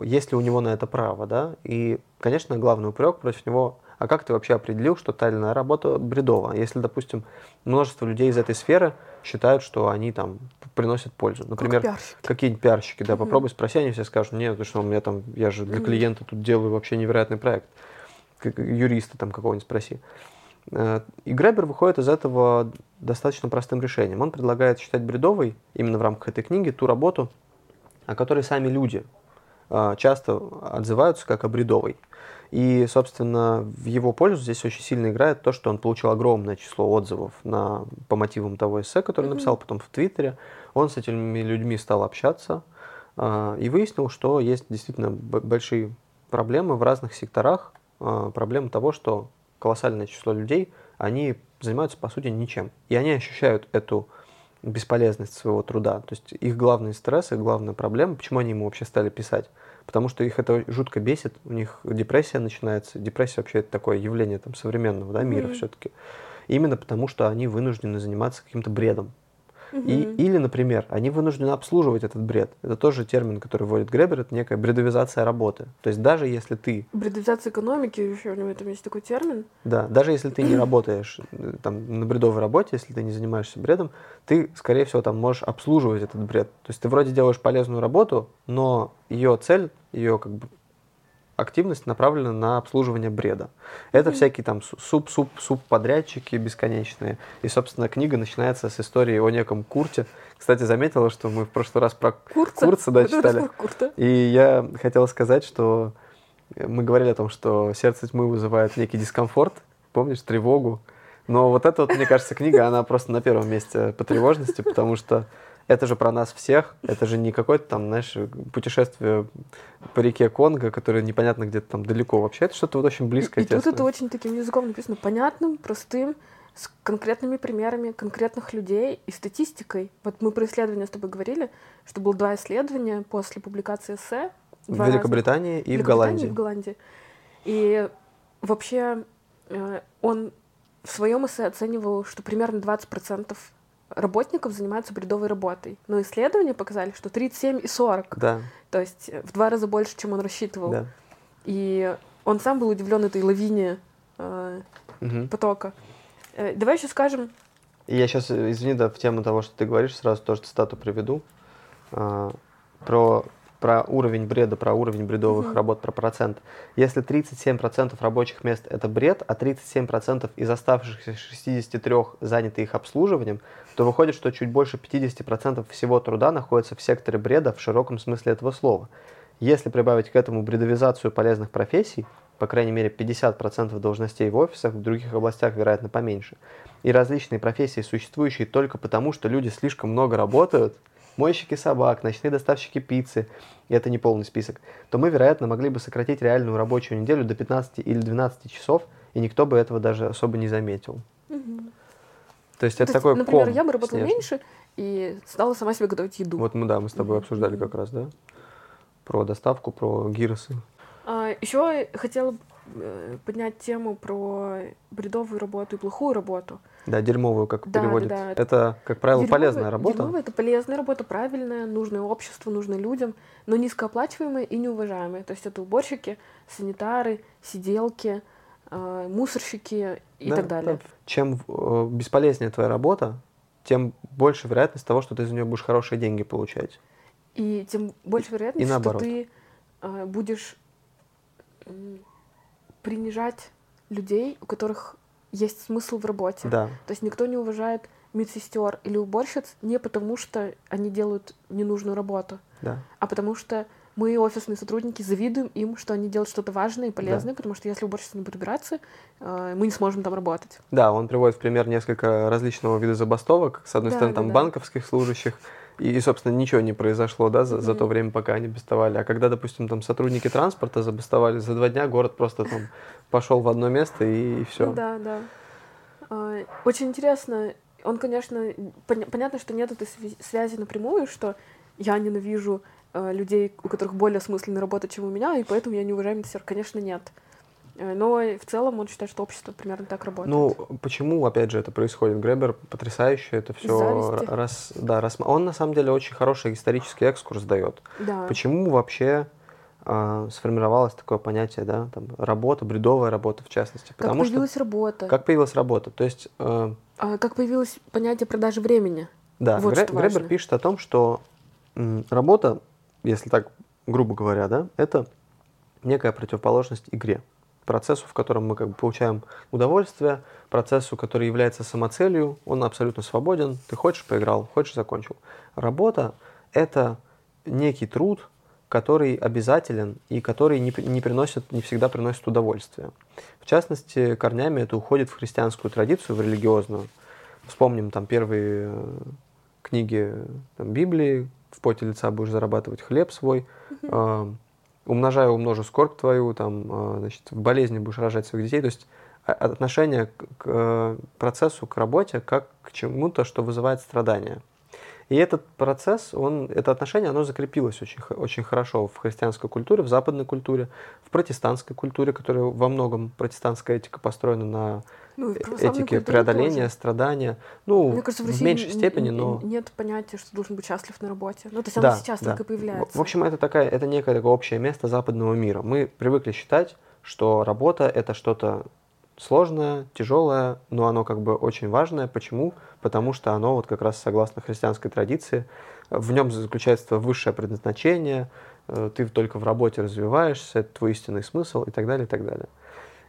Есть ли у него на это право, да? И, конечно, главный упрек против него, а как ты вообще определил, что та или иная работа бредова? Если, допустим, множество людей из этой сферы считают, что они там приносят пользу. Например, как какие-нибудь пиарщики, да, попробуй спроси, они все скажут, нет, ты что, у меня там, я же для клиента тут делаю вообще невероятный проект. Как юриста там какого-нибудь спроси. Э, И Гребер выходит из этого достаточно простым решением. Он предлагает считать бредовой, именно в рамках этой книги, ту работу, о которой сами люди э, часто отзываются как о бредовой. И, собственно, в его пользу здесь очень сильно играет то, что он получил огромное число отзывов на, по мотивам того эссе, который Мгм. написал потом в Твиттере. Он с этими людьми стал общаться э, и выяснил, что есть действительно большие проблемы в разных секторах. э, Проблема того, что колоссальное число людей, они занимаются, по сути, ничем. И они ощущают эту бесполезность своего труда. То есть их главный стресс, их главная проблема, почему они ему вообще стали писать? Потому что их это жутко бесит, у них депрессия начинается. Депрессия вообще это такое явление там, современного да, мира mm-hmm. все-таки. Именно потому, что они вынуждены заниматься каким-то бредом. И, или, например, они вынуждены обслуживать этот бред. Это тоже термин, который вводит Гребер, это некая бредовизация работы. То есть даже если ты... Бредовизация экономики, еще у него там есть такой термин. Да, даже если ты не работаешь э, там, на бредовой работе, если ты не занимаешься бредом, ты, скорее всего, там можешь обслуживать этот бред. То есть ты вроде делаешь полезную работу, но ее цель, ее как бы активность направлена на обслуживание бреда. Это mm-hmm. всякие там суп-суп-суп-подрядчики бесконечные. И, собственно, книга начинается с истории о неком Курте. Кстати, заметила, что мы в прошлый раз про Курца, Курца да, читали. И я хотела сказать, что мы говорили о том, что сердце тьмы вызывает некий дискомфорт, помнишь, тревогу. Но вот эта вот, мне кажется, книга, она просто на первом месте по тревожности, потому что это же про нас всех, это же не какое-то там, знаешь, путешествие по реке Конго, которое непонятно где-то там далеко. Вообще это что-то вот очень близкое. И, и тут это очень таким языком написано, понятным, простым, с конкретными примерами конкретных людей и статистикой. Вот мы про исследования с тобой говорили, что было два исследования после публикации эссе. В Великобритании и в Голландии. в Голландии. И вообще э, он в своем эссе оценивал, что примерно 20% работников занимаются бредовой работой. Но исследования показали, что 37 и 40. Да. То есть в два раза больше, чем он рассчитывал. Да. И он сам был удивлен этой лавине э, угу. потока. Э, давай еще скажем. Я сейчас, извини, да, в тему того, что ты говоришь, сразу тоже цитату приведу. Э, про про уровень бреда, про уровень бредовых mm-hmm. работ, про процент. Если 37% рабочих мест это бред, а 37% из оставшихся 63 заняты их обслуживанием, то выходит, что чуть больше 50% всего труда находится в секторе бреда в широком смысле этого слова. Если прибавить к этому бредовизацию полезных профессий, по крайней мере 50% должностей в офисах, в других областях, вероятно, поменьше, и различные профессии, существующие только потому, что люди слишком много работают – мойщики собак, ночные доставщики пиццы, и это не полный список, то мы, вероятно, могли бы сократить реальную рабочую неделю до 15 или 12 часов, и никто бы этого даже особо не заметил. Угу. То есть это То такой Например, ком я бы работала снежный. меньше и стала сама себе готовить еду. Вот мы, да, мы с тобой обсуждали как раз, да? Про доставку, про гиросы. А, еще хотела поднять тему про бредовую работу и плохую работу. Да, дерьмовую, как да, переводит. Да, да. Это, как правило, дерьмовая, полезная работа. Дерьмовая — это полезная работа, правильная, нужная обществу, нужная людям, но низкооплачиваемая и неуважаемая. То есть это уборщики, санитары, сиделки, э, мусорщики и да, так далее. Да. Чем э, бесполезнее твоя работа, тем больше вероятность того, что ты за нее будешь хорошие деньги получать. И тем больше вероятность, что ты э, будешь принижать людей, у которых есть смысл в работе. Да. То есть никто не уважает медсестер или уборщиц не потому, что они делают ненужную работу, да. а потому что мы, офисные сотрудники, завидуем им, что они делают что-то важное и полезное, да. потому что если уборщица не будет убираться, э, мы не сможем там работать. Да, он приводит в пример несколько различного вида забастовок. С одной да, стороны, да, там да. банковских служащих, и, собственно, ничего не произошло, да, за, mm-hmm. за то время, пока они бастовали. А когда, допустим, там сотрудники транспорта забастовали, за два дня город просто там пошел в одно место и, и все. Да, да. А, очень интересно. Он, конечно, пон- понятно, что нет этой связи напрямую, что я ненавижу э, людей, у которых более осмысленная работа, чем у меня, и поэтому я не уважаю медсестер. Конечно, нет. Э, но в целом он считает, что общество примерно так работает. Ну, почему, опять же, это происходит? Гребер потрясающе это все раз, да, раз, он на самом деле очень хороший исторический экскурс дает. Да. Почему вообще э, сформировалось такое понятие, да, там, работа, бредовая работа в частности? Потому как появилась что, работа. Как появилась работа? То есть... Э, а как появилось понятие продажи времени? Да, вот Гре- Гребер пишет о том, что м, работа, если так грубо говоря, да, это некая противоположность игре процессу, в котором мы как бы получаем удовольствие, процессу, который является самоцелью, он абсолютно свободен. Ты хочешь — поиграл, хочешь — закончил. Работа — это некий труд, который обязателен и который не, не, приносит, не всегда приносит удовольствие. В частности, корнями это уходит в христианскую традицию, в религиозную. Вспомним там первые э, книги там, Библии, в поте лица будешь зарабатывать хлеб свой, mm-hmm умножаю, умножу скорбь твою, там, а, значит, в болезни будешь рожать своих детей. То есть а, отношение к, к процессу, к работе, как к чему-то, что вызывает страдания. И этот процесс, он, это отношение, оно закрепилось очень, очень хорошо в христианской культуре, в западной культуре, в протестантской культуре, которая во многом протестантская этика построена на ну, этике преодоления, тоже. страдания. Ну, Мне кажется, в, России в меньшей степени, но... Нет понятия, что должен быть счастлив на работе. Ну, то есть да, оно сейчас да. только появляется. В общем, это, такая, это некое такое общее место западного мира. Мы привыкли считать, что работа — это что-то сложное, тяжелое, но оно как бы очень важное. Почему? Потому что оно вот как раз согласно христианской традиции, в нем заключается высшее предназначение, э, ты только в работе развиваешься, это твой истинный смысл и так далее, и так далее.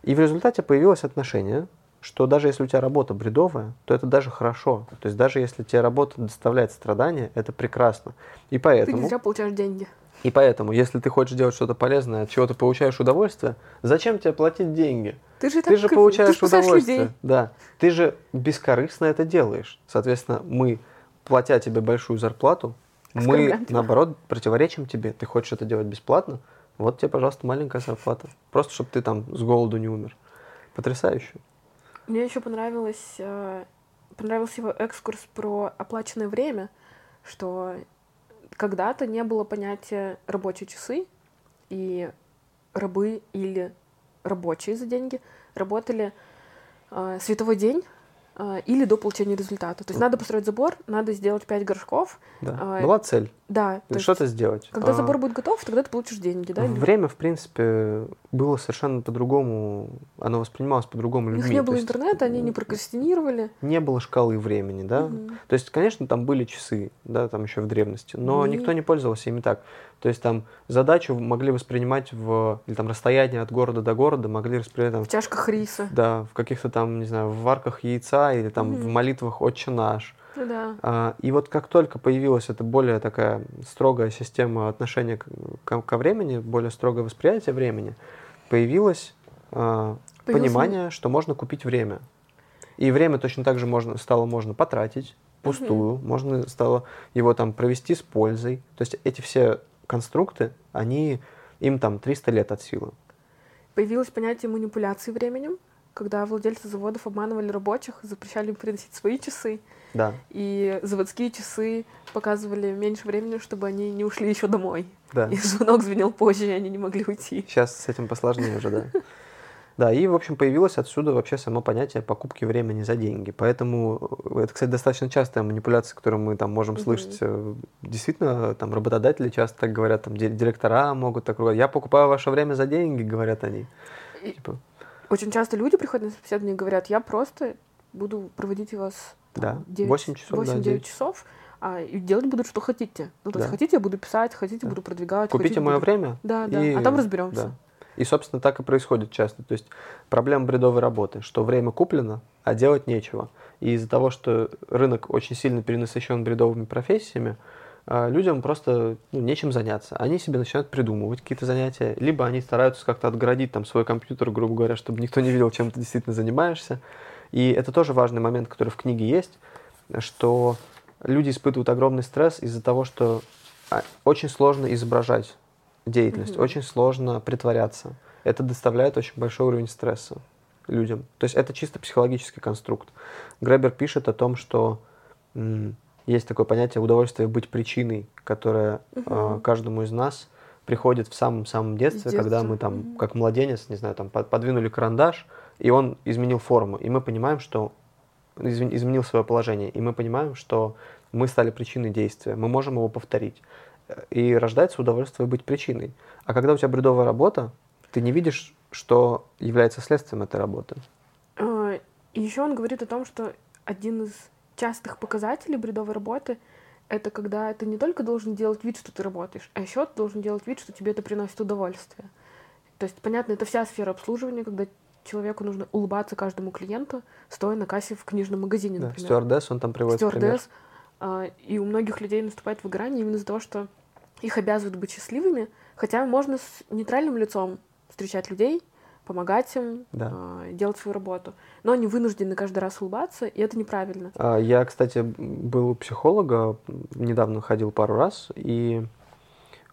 И в результате появилось отношение, что даже если у тебя работа бредовая, то это даже хорошо. То есть даже если тебе работа доставляет страдания, это прекрасно. И поэтому... Ты не зря получаешь деньги. И поэтому, если ты хочешь делать что-то полезное, от чего ты получаешь удовольствие, зачем тебе платить деньги? Ты же, ты так, же получаешь ты удовольствие. Людей. Да. Ты же бескорыстно это делаешь. Соответственно, мы, платя тебе большую зарплату, мы, наоборот, противоречим тебе. Ты хочешь это делать бесплатно? Вот тебе, пожалуйста, маленькая зарплата. Просто, чтобы ты там с голоду не умер. Потрясающе. Мне еще понравилось, э, понравился его экскурс про оплаченное время, что когда-то не было понятия рабочие часы, и рабы или рабочие за деньги. Работали э, световой день или до получения результата. То есть надо построить забор, надо сделать 5 горшков. Да. Э, Была цель. Да. Что-то сделать. Когда а... забор будет готов, тогда ты получишь деньги, да? Время, в принципе, было совершенно по-другому, оно воспринималось по-другому людьми. У них не было есть... интернета, они не прокрастинировали. Не было шкалы времени, да? Угу. То есть, конечно, там были часы, да, там еще в древности, но и... никто не пользовался ими так. То есть там задачу могли воспринимать в, или там расстояние от города до города могли воспринимать там... В чашках риса. Да, в каких-то там, не знаю, в варках яйца или там угу. в молитвах «Отче наш». Ну да. А, и вот как только появилась эта более такая строгая система отношения к, ко времени, более строгое восприятие времени, появилось, а, появилось понимание, что можно купить время. И время точно так же можно, стало можно потратить пустую, угу. можно стало его там провести с пользой. То есть эти все конструкты, они, им там 300 лет от силы. Появилось понятие манипуляции временем, когда владельцы заводов обманывали рабочих, запрещали им приносить свои часы. Да. И заводские часы показывали меньше времени, чтобы они не ушли еще домой. Да. И звонок звенел позже, и они не могли уйти. Сейчас с этим посложнее уже, да. Да, и, в общем, появилось отсюда вообще само понятие покупки времени за деньги. Поэтому э, это, кстати, достаточно частая манипуляция, которую мы там можем слышать. Mm-hmm. Действительно, там работодатели часто так говорят, там директора могут так говорить. Я покупаю ваше время за деньги, говорят они. И типа. Очень часто люди приходят на собеседование и говорят, я просто буду проводить у вас там, да, 9, 8 часов. 8-9 да, часов а, и делать буду, что хотите. Ну, то да. есть хотите, я буду писать, хотите, да. буду продвигать. Купите хотите, мое буду... время. Да, да. И... А там разберемся. Да. И, собственно, так и происходит часто. То есть проблема бредовой работы, что время куплено, а делать нечего. И из-за того, что рынок очень сильно перенасыщен бредовыми профессиями, а, людям просто ну, нечем заняться. Они себе начинают придумывать какие-то занятия, либо они стараются как-то отгородить там свой компьютер, грубо говоря, чтобы никто не видел, чем ты действительно занимаешься. И это тоже важный момент, который в книге есть, что люди испытывают огромный стресс из-за того, что а, очень сложно изображать деятельность. Mm-hmm. Очень сложно притворяться. Это доставляет очень большой уровень стресса людям. То есть это чисто психологический конструкт. Гребер пишет о том, что есть такое понятие удовольствие быть причиной, которое mm-hmm. э, каждому из нас приходит в самом-самом детстве, детстве, когда мы там, mm-hmm. как младенец, не знаю, там подвинули карандаш, и он изменил форму. И мы понимаем, что изменил свое положение. И мы понимаем, что мы стали причиной действия. Мы можем его повторить и рождается удовольствие быть причиной. А когда у тебя бредовая работа, ты не видишь, что является следствием этой работы. И еще он говорит о том, что один из частых показателей бредовой работы это когда ты не только должен делать вид, что ты работаешь, а еще ты должен делать вид, что тебе это приносит удовольствие. То есть, понятно, это вся сфера обслуживания, когда человеку нужно улыбаться каждому клиенту, стоя на кассе в книжном магазине, например. Да, стюардесс, он там приводит Стюардесс, пример. А, и у многих людей наступает выгорание именно из-за того, что их обязывают быть счастливыми, хотя можно с нейтральным лицом встречать людей, помогать им, да. э, делать свою работу. Но они вынуждены каждый раз улыбаться, и это неправильно. А, я, кстати, был у психолога, недавно ходил пару раз, и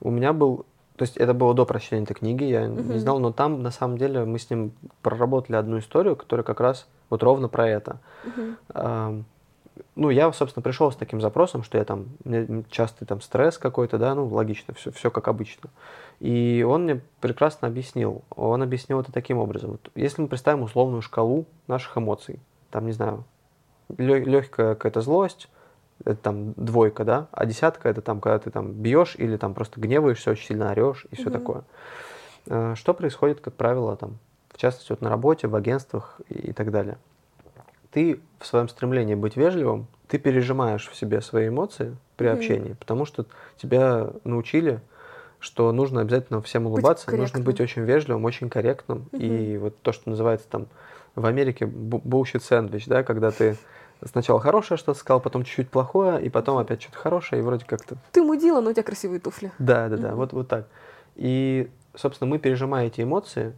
у меня был... То есть это было до прочтения этой книги, я угу. не знал, но там, на самом деле, мы с ним проработали одну историю, которая как раз вот ровно про это. Угу ну, я, собственно, пришел с таким запросом, что я там, у меня частый там стресс какой-то, да, ну, логично, все, все как обычно. И он мне прекрасно объяснил. Он объяснил это таким образом. Вот, если мы представим условную шкалу наших эмоций, там, не знаю, легкая какая-то злость, это там двойка, да, а десятка это там, когда ты там бьешь или там просто гневаешься, очень сильно орешь и все mm-hmm. такое. Э, что происходит, как правило, там, в частности, вот на работе, в агентствах и так далее? Ты в своем стремлении быть вежливым, ты пережимаешь в себе свои эмоции при mm-hmm. общении, потому что тебя научили, что нужно обязательно всем улыбаться, быть нужно быть очень вежливым, очень корректным. Mm-hmm. И вот то, что называется там в Америке bullshit сэндвич, да, когда ты сначала хорошее что-то сказал, потом чуть-чуть плохое, и потом опять что-то хорошее, и вроде как-то... Ты мудила, но у тебя красивые туфли. Да, да, да, mm-hmm. вот, вот так. И, собственно, мы, пережимая эти эмоции,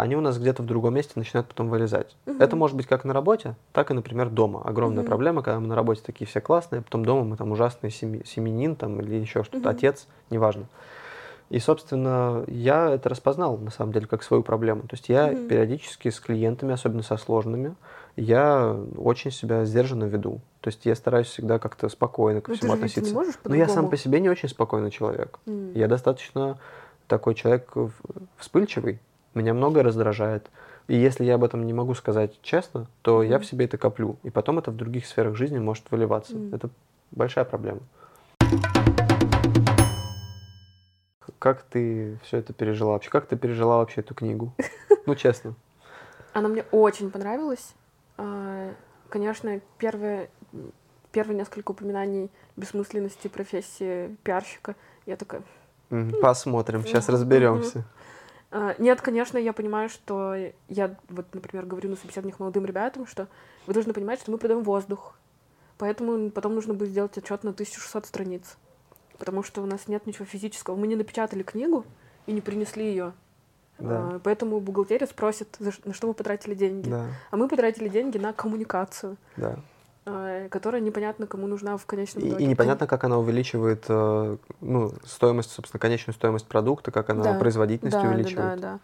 они у нас где-то в другом месте начинают потом вылезать. Угу. Это может быть как на работе, так и, например, дома. Огромная угу. проблема, когда мы на работе такие все классные, а потом дома мы там ужасный семи, семенин там, или еще что-то, угу. отец, неважно. И, собственно, я это распознал, на самом деле, как свою проблему. То есть я mm-hmm. периодически с клиентами, особенно со сложными, я очень себя сдержанно веду. То есть я стараюсь всегда как-то спокойно ко Но всему относиться. Но я сам по себе не очень спокойный человек. Mm. Я достаточно такой человек вспыльчивый. Меня многое раздражает. И если я об этом не могу сказать честно, то mm. я в себе это коплю. И потом это в других сферах жизни может выливаться. Mm. Это большая проблема. Как ты все это пережила вообще? Как ты пережила вообще эту книгу? Ну, честно. Она мне очень понравилась. А, конечно, первые, первые несколько упоминаний бессмысленности профессии пиарщика, я такая... Посмотрим, сейчас разберемся. А, нет, конечно, я понимаю, что я, вот, например, говорю на собеседованиях молодым ребятам, что вы должны понимать, что мы продаем воздух. Поэтому потом нужно будет сделать отчет на 1600 страниц потому что у нас нет ничего физического. Мы не напечатали книгу и не принесли ее. Да. А, поэтому бухгалтерия спросит, на что вы потратили деньги. Да. А мы потратили деньги на коммуникацию. Да которая непонятно кому нужна в конечном итоге. И, и непонятно, как она увеличивает э, ну, стоимость, собственно, конечную стоимость продукта, как она да. производительность да, увеличивает. Да, да, да.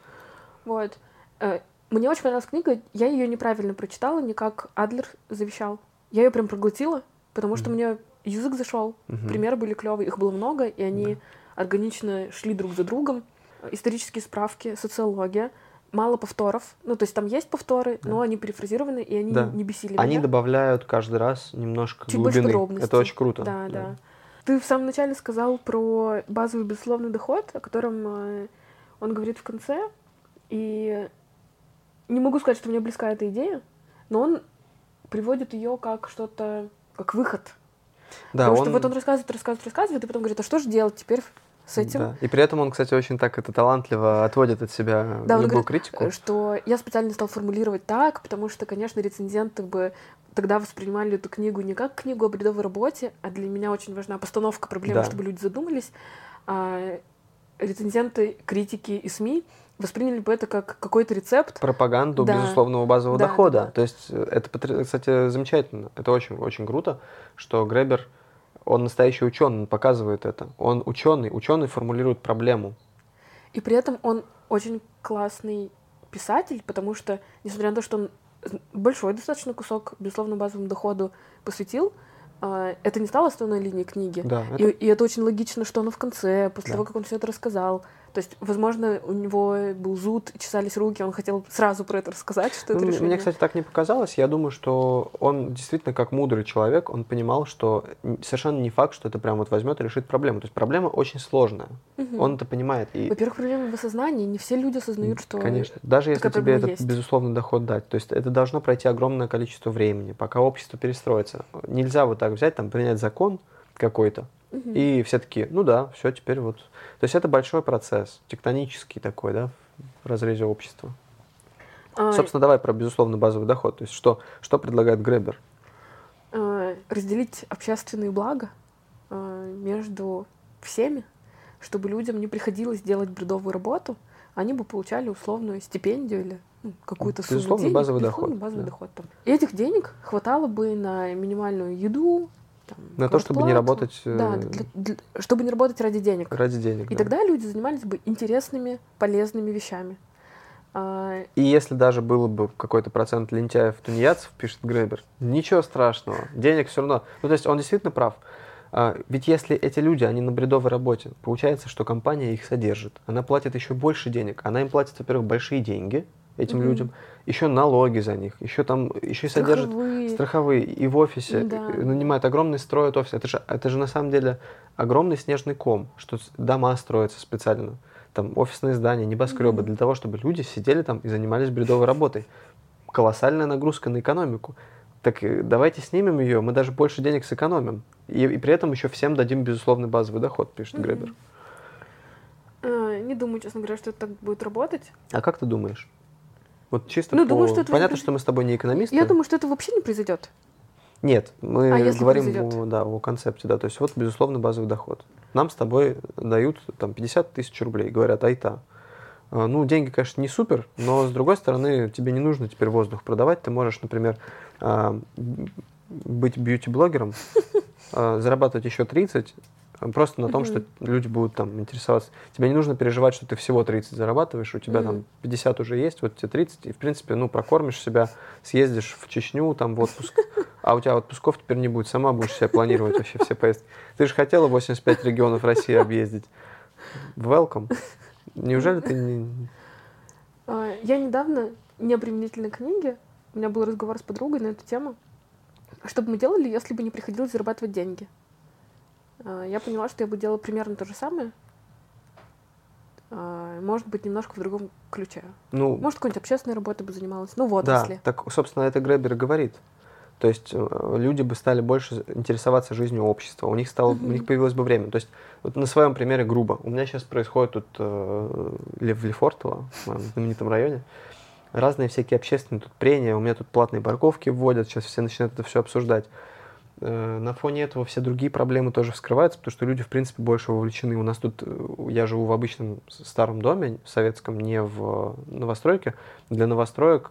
Вот. Э, мне очень понравилась книга. Я ее неправильно прочитала, не как Адлер завещал. Я ее прям проглотила, потому что mm. мне язык зашел, угу. примеры были клевые, их было много, и они да. органично шли друг за другом. Исторические справки, социология, мало повторов. Ну, то есть там есть повторы, да. но они перефразированы, и они да. не бесили меня. Они добавляют каждый раз немножко Чуть глубины. Это очень круто. Да, да, да. Ты в самом начале сказал про базовый безусловный доход, о котором э, он говорит в конце, и не могу сказать, что мне близка эта идея, но он приводит ее как что-то, как выход да, Потому он... что вот он рассказывает, рассказывает, рассказывает, и потом говорит, а что же делать теперь с этим? Да. И при этом он, кстати, очень так это талантливо отводит от себя да, любую говорит, критику. Что я специально стал формулировать так, потому что, конечно, рецензенты бы тогда воспринимали эту книгу не как книгу о бредовой работе, а для меня очень важна постановка проблемы, да. чтобы люди задумались. А рецензенты, критики и СМИ восприняли бы это как какой-то рецепт. Пропаганду да. безусловного базового да, дохода. Да, да. То есть э, это, кстати, замечательно. Это очень, очень круто, что Гребер, он настоящий ученый, он показывает это. Он ученый, ученый формулирует проблему. И при этом он очень классный писатель, потому что, несмотря на то, что он большой достаточно кусок, безусловно, базовому доходу посвятил, а, это не стало основной линией книги. Да, это... И, и это очень логично, что оно в конце, после да. того, как он все это рассказал. То есть, возможно, у него был зуд, чесались руки, он хотел сразу про это рассказать, что ну, это решение. Мне, кстати, так не показалось. Я думаю, что он действительно, как мудрый человек, он понимал, что совершенно не факт, что это прям вот возьмет и решит проблему. То есть проблема очень сложная. Угу. Он это понимает. И... Во-первых, проблема в осознании. Не все люди осознают, что Конечно. Даже если тебе этот есть. безусловный доход дать. То есть это должно пройти огромное количество времени, пока общество перестроится. Нельзя вот так взять, там, принять закон какой-то, Угу. И все таки ну да, все, теперь вот. То есть это большой процесс, тектонический такой, да, в разрезе общества. А... Собственно, давай про безусловно базовый доход. То есть что, что предлагает Гребер? А, разделить общественные блага а, между всеми, чтобы людям не приходилось делать бредовую работу, они бы получали условную стипендию или ну, какую-то сумму денег, базовый безусловно, доход. базовый да. доход там. И этих денег хватало бы на минимальную еду, там, на то, чтобы не работать... Да, э, для, для, чтобы не работать ради денег. Ради денег, И да. тогда люди занимались бы интересными, полезными вещами. А, И если даже было бы какой-то процент лентяев, тунеядцев, пишет Гребер, ничего страшного, денег все равно. Ну, то есть он действительно прав. А, Ведь если эти люди, они на бредовой работе, получается, что компания их содержит. Она платит еще больше денег. Она им платит, во-первых, большие деньги этим Мгм. людям, еще налоги за них, еще там, еще и содержит страховые. и в офисе Да. э, нанимают огромный строят офис. Это же, это же на самом деле огромный снежный ком, что дома строятся специально, там офисные здания, небоскребы, Мгм. для того, чтобы люди сидели там и занимались бредовой работой. Колоссальная нагрузка на экономику. Так э, давайте снимем ее, мы даже больше денег сэкономим. И, и при этом еще всем дадим безусловный базовый доход, пишет Мгм. Гребер. А, Не думаю, честно говоря, что это так будет работать. А как ты думаешь? Вот чисто Ну, по... думаю, что это Понятно, что мы с тобой не экономисты. Я думаю, что это вообще не произойдет. Нет, мы А говорим произойдет? о, да, о концепте, да, то есть вот, безусловно, базовый доход. Нам с тобой дают там 50 тысяч рублей, говорят, айта. А, Ну, деньги, конечно, не супер, но, с другой стороны, тебе не нужно теперь воздух продавать. Ты можешь, например, а, быть бьюти-блогером, а, зарабатывать еще 30, а, просто на том, что Мгм. люди будут там интересоваться. Тебе не нужно переживать, что ты всего 30 зарабатываешь, у тебя Мгм. там 50 уже есть, вот тебе 30, и, в принципе, ну, прокормишь себя, съездишь в Чечню, там, в отпуск, а у тебя отпусков теперь не будет, сама будешь себе планировать вообще все поездки. Ты же хотела 85 регионов России объездить. Welcome. Неужели ты не... А, Я недавно, необременительной книге, у меня был разговор с подругой на эту тему, что бы мы делали, если бы не приходилось зарабатывать деньги. А, Я поняла, что я бы делала примерно то же самое, а, может быть, немножко в другом ключе. Ну, Может, какой-нибудь общественной работой бы занималась, ну, в да, отрасли. так, собственно, это Гребер говорит. То есть э, люди бы стали больше интересоваться жизнью общества, у них, стало, у Мгм. них появилось бы время. То есть вот на своем примере грубо. У меня сейчас происходит тут э, в Лефортово, в моем знаменитом районе, разные всякие общественные тут прения, у меня тут платные парковки вводят, сейчас все начинают это все обсуждать. Э, На фоне этого все другие проблемы тоже вскрываются, потому что люди, в принципе, больше вовлечены. У нас тут, э, я живу в обычном старом доме, советском, не в э, новостройке. Для новостроек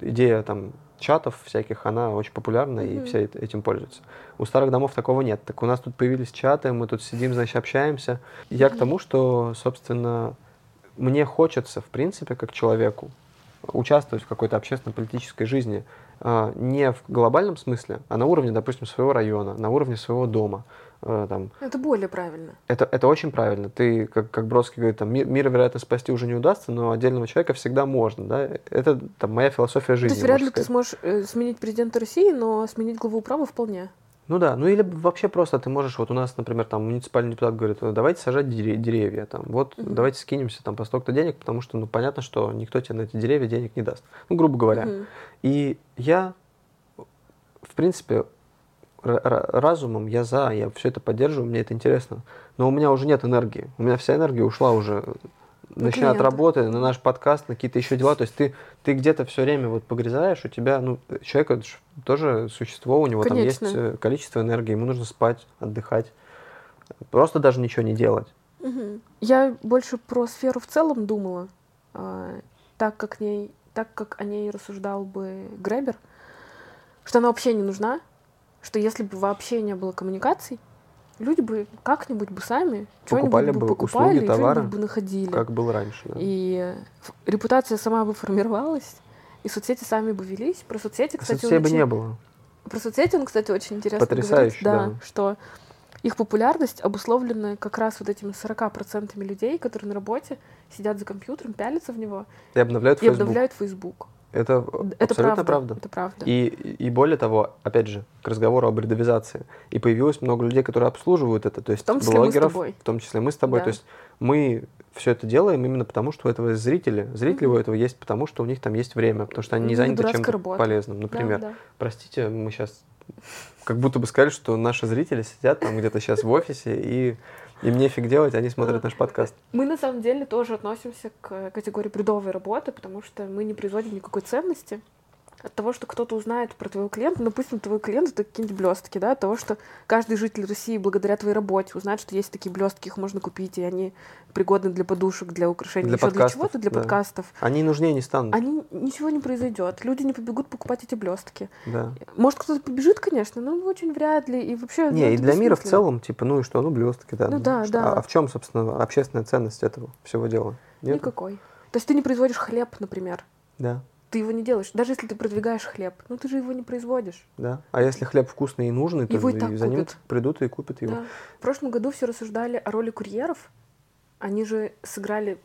идея там чатов всяких, она очень популярна, и Мгм. все эт- этим пользуются. У старых домов такого нет. Так у нас тут появились чаты, мы тут сидим, значит, общаемся. Я к Мгм. тому, что, собственно, мне хочется, в принципе, как человеку, участвовать в какой-то общественно-политической жизни не в глобальном смысле, а на уровне, допустим, своего района, на уровне своего дома. А, там, Это более правильно. это, это очень правильно. Ты, как, как Бродский говорит, там, мир, мира, вероятно, спасти уже не удастся, но отдельного человека всегда можно. Да? Это там, моя философия То жизни. есть вряд ли ты сказать. сможешь э, сменить президента России, но сменить главу управы вполне. Ну да, ну или вообще просто ты можешь, вот у нас, например, там муниципальный депутат говорит, «Э, давайте сажать дере- деревья, там, вот Мгм. давайте скинемся там по столько-то денег, потому что, ну, понятно, что никто тебе на эти деревья денег не даст. Ну, грубо говоря. Мгм. И я, в принципе, ра- ра- разумом я за, я все это поддерживаю, мне это интересно. Но у меня уже нет энергии. У меня вся энергия ушла уже, начиная от клиента. работы, на наш подкаст, на какие-то еще дела. То есть ты, ты где-то все время вот погрязаешь, у тебя, ну, человек тоже существо, у него Конечно. там есть э, количество энергии, ему нужно спать, отдыхать. Просто даже ничего не делать. Мгм. Я больше про сферу в целом думала, а, так как, ней, так как о ней рассуждал бы Гребер, что она вообще не нужна, что если бы вообще не было коммуникаций, люди бы как-нибудь бы сами Покупали что-нибудь бы бы покупали, услуги, и товары, что-нибудь бы находили. Как было раньше. да. И репутация сама бы формировалась, и соцсети сами бы велись. Про соцсети, кстати, Соцсетей бы очень- не было. Про соцсети он, кстати, очень интересно Потрясающе, говорит, да. что их популярность обусловлена как раз вот этими 40% людей, которые на работе сидят за компьютером, пялятся в него И обновляют и Facebook. обновляют Facebook. Это, Это абсолютно правда. правда. Это правда. И, и более того, опять же, к разговору об бредовизации. И появилось много людей, которые обслуживают это. То есть В том числе мы с блогеров, тобой. в том числе мы с тобой. Да. То есть мы все это делаем именно потому, что у этого есть зрители. Зрители у Мгм. этого есть потому, что у них там есть время, потому что они не заняты чем-то работа. полезным. Да, Например, да. простите, мы сейчас как будто бы сказали, что наши зрители сидят там где-то сейчас в офисе, и им нефиг делать, они смотрят наш подкаст. Мы на самом деле тоже относимся к категории бредовой работы, потому что мы не производим никакой ценности от того, что кто-то узнает про твоего клиента, ну, допустим, твой клиент это какие-нибудь блестки, да, от того, что каждый житель России благодаря твоей работе узнает, что есть такие блестки, их можно купить, и они пригодны для подушек, для украшений, Для еще для чего-то, для да. подкастов. Они нужнее не станут. Они ничего не произойдет, люди не побегут покупать эти блестки. Да. Может, кто-то побежит, конечно, но очень вряд ли, и вообще. ну, Не, и это для мира в целом, типа, ну и что, ну блестки, да. Ну да, что- да. А, а в чем, собственно, общественная ценность этого всего дела? Нет? Никакой. То есть ты не производишь хлеб, например. Да. Ты его не делаешь. Даже если ты продвигаешь хлеб, ну ты же его не производишь. Да. А если хлеб вкусный и нужный, то Его и так за ним купят. придут и купят его. Да. В прошлом году все рассуждали о роли курьеров. Они же сыграли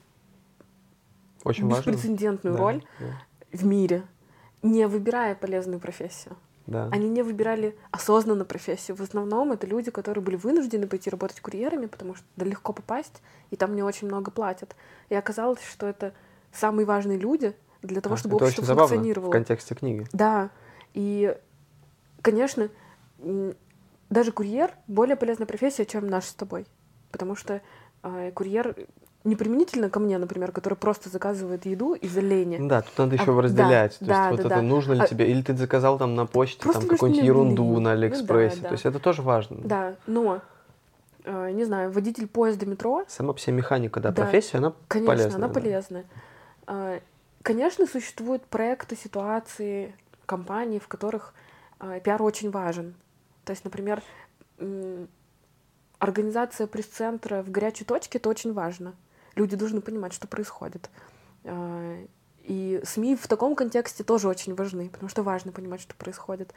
Очень важно. беспрецедентную Да, роль да, в мире, не выбирая полезную профессию. Да. Они не выбирали осознанно профессию. В основном это люди, которые были вынуждены пойти работать курьерами, потому что да, легко попасть, и там не очень много платят. И оказалось, что это самые важные люди для того, А, чтобы это общество очень забавно функционировало. в контексте книги. Да. И, конечно, даже курьер более полезная профессия, чем наш с тобой. Потому что э, курьер не применительно ко мне, например, который просто заказывает еду из-за лени. Да, тут надо А, еще да, разделять. То да, есть вот да, это да. нужно ли А- тебе, или ты заказал там на почте Просто там какую-нибудь ерунду лень. на Ну да, Алиэкспрессе. да. То есть это тоже важно. Да, но, э, не знаю, водитель поезда метро, Сама по себе механика, да, Да. профессия, она конечно, полезная. она да. полезная. Конечно, существуют проекты, ситуации, компании, в которых а, пиар очень важен. То есть, например, организация пресс-центра в горячей точке — это очень важно. Люди должны понимать, что происходит. А, И СМИ в таком контексте тоже очень важны, потому что важно понимать, что происходит.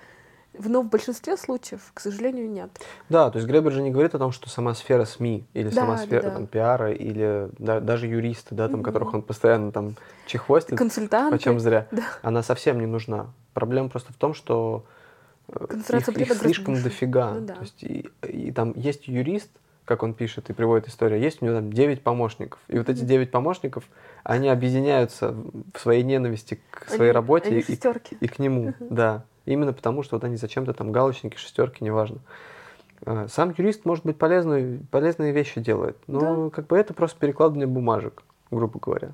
Но в большинстве случаев, к сожалению, нет. Да, то есть Гребер же не говорит о том, что сама сфера СМИ или Да, сама сфера да. там, пиара или да- даже юристы, да, там, Мгм. которых он постоянно там чехвостит, Консультанты. почем зря, Да. она совсем не нужна. Проблема просто в том, что э, Концентрация их, их слишком выше. дофига. Ну да. То есть и, и там есть юрист, как он пишет и приводит историю, есть у него там 9 помощников. И вот эти Мгм. 9 помощников, они объединяются в своей ненависти к своей Они- работе они и- и, и к нему, да. Именно потому, что вот они зачем-то там галочники, шестерки, неважно. Э, Сам юрист, может быть, полезные, полезные вещи делает, но как бы это просто перекладывание бумажек, грубо говоря.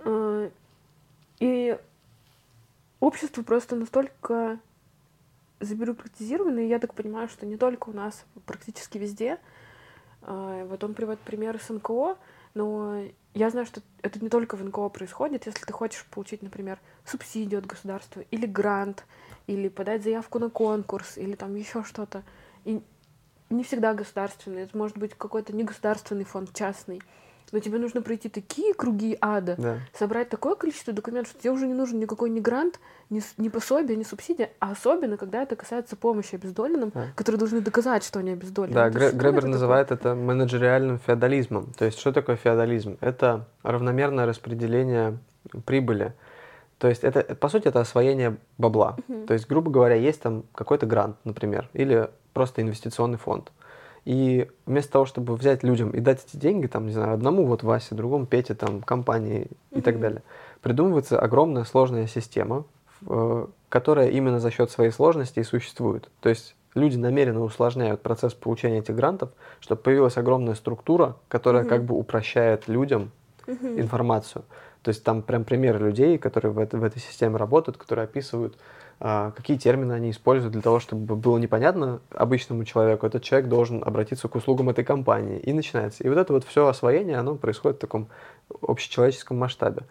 Э, И общество просто настолько забюрократизировано, и я так понимаю, что не только у нас, практически везде. Э, Вот он приводит пример с НКО, но я знаю, что это не только в НКО происходит. Если ты хочешь получить, например, субсидию от государства или грант, или подать заявку на конкурс, или там еще что-то, и не всегда государственный, это может быть какой-то негосударственный фонд, частный, но тебе нужно пройти такие круги ада, Да. собрать такое количество документов, что тебе уже не нужен никакой ни грант, ни, ни пособие, ни субсидия, а особенно, когда это касается помощи обездоленным, Да. которые должны доказать, что они обездолены. Да, Гре- Гребер это называет это менеджериальным феодализмом. То есть, что такое феодализм? Это равномерное распределение прибыли. То есть, это, по сути, это освоение бабла. Мгм. То есть, грубо говоря, есть там какой-то грант, например, или просто инвестиционный фонд. И вместо того, чтобы взять людям и дать эти деньги, там, не знаю, одному вот Васе, другому Пете, там, компании и так Мгм. далее, придумывается огромная сложная система, э, которая именно за счет своей сложности и существует. То есть люди намеренно усложняют процесс получения этих грантов, чтобы появилась огромная структура, которая Мгм. как бы упрощает людям Мгм. информацию. То есть там прям примеры людей, которые в, это- в этой системе работают, которые описывают, какие термины они используют для того, чтобы было непонятно обычному человеку. Этот человек должен обратиться к услугам этой компании. И начинается. И вот это вот все освоение, оно происходит в таком общечеловеческом масштабе.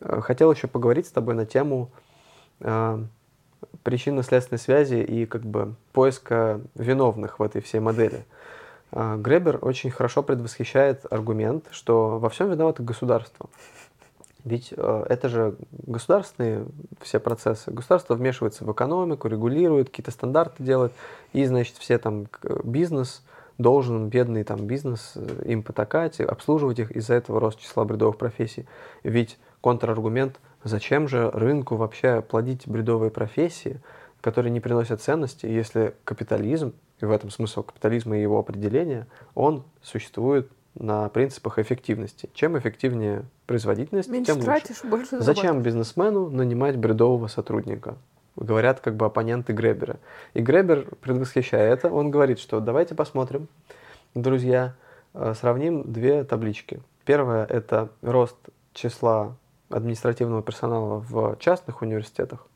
Э, Хотел еще поговорить с тобой на тему а, причинно-следственной связи и как бы поиска виновных в этой всей модели. А, Гребер очень хорошо предвосхищает аргумент, что во всем виновато государство. Ведь э, это же государственные все процессы. Государство вмешивается в экономику, регулирует, какие-то стандарты делает, и, значит, все там бизнес должен, бедный там бизнес, э, им потакать, обслуживать их, из-за этого рост числа бредовых профессий. Ведь контраргумент, зачем же рынку вообще плодить бредовые профессии, которые не приносят ценности, если капитализм, и в этом смысл капитализма и его определения, он существует на принципах эффективности. Чем эффективнее производительность, Меньше тем лучше. тратишь, больше Зачем бизнесмену нанимать бредового сотрудника? Говорят как бы оппоненты Гребера. И Гребер, предвосхищая это, он говорит, что давайте посмотрим, друзья, э, сравним две таблички. Первая – это рост числа административного персонала в частных университетах,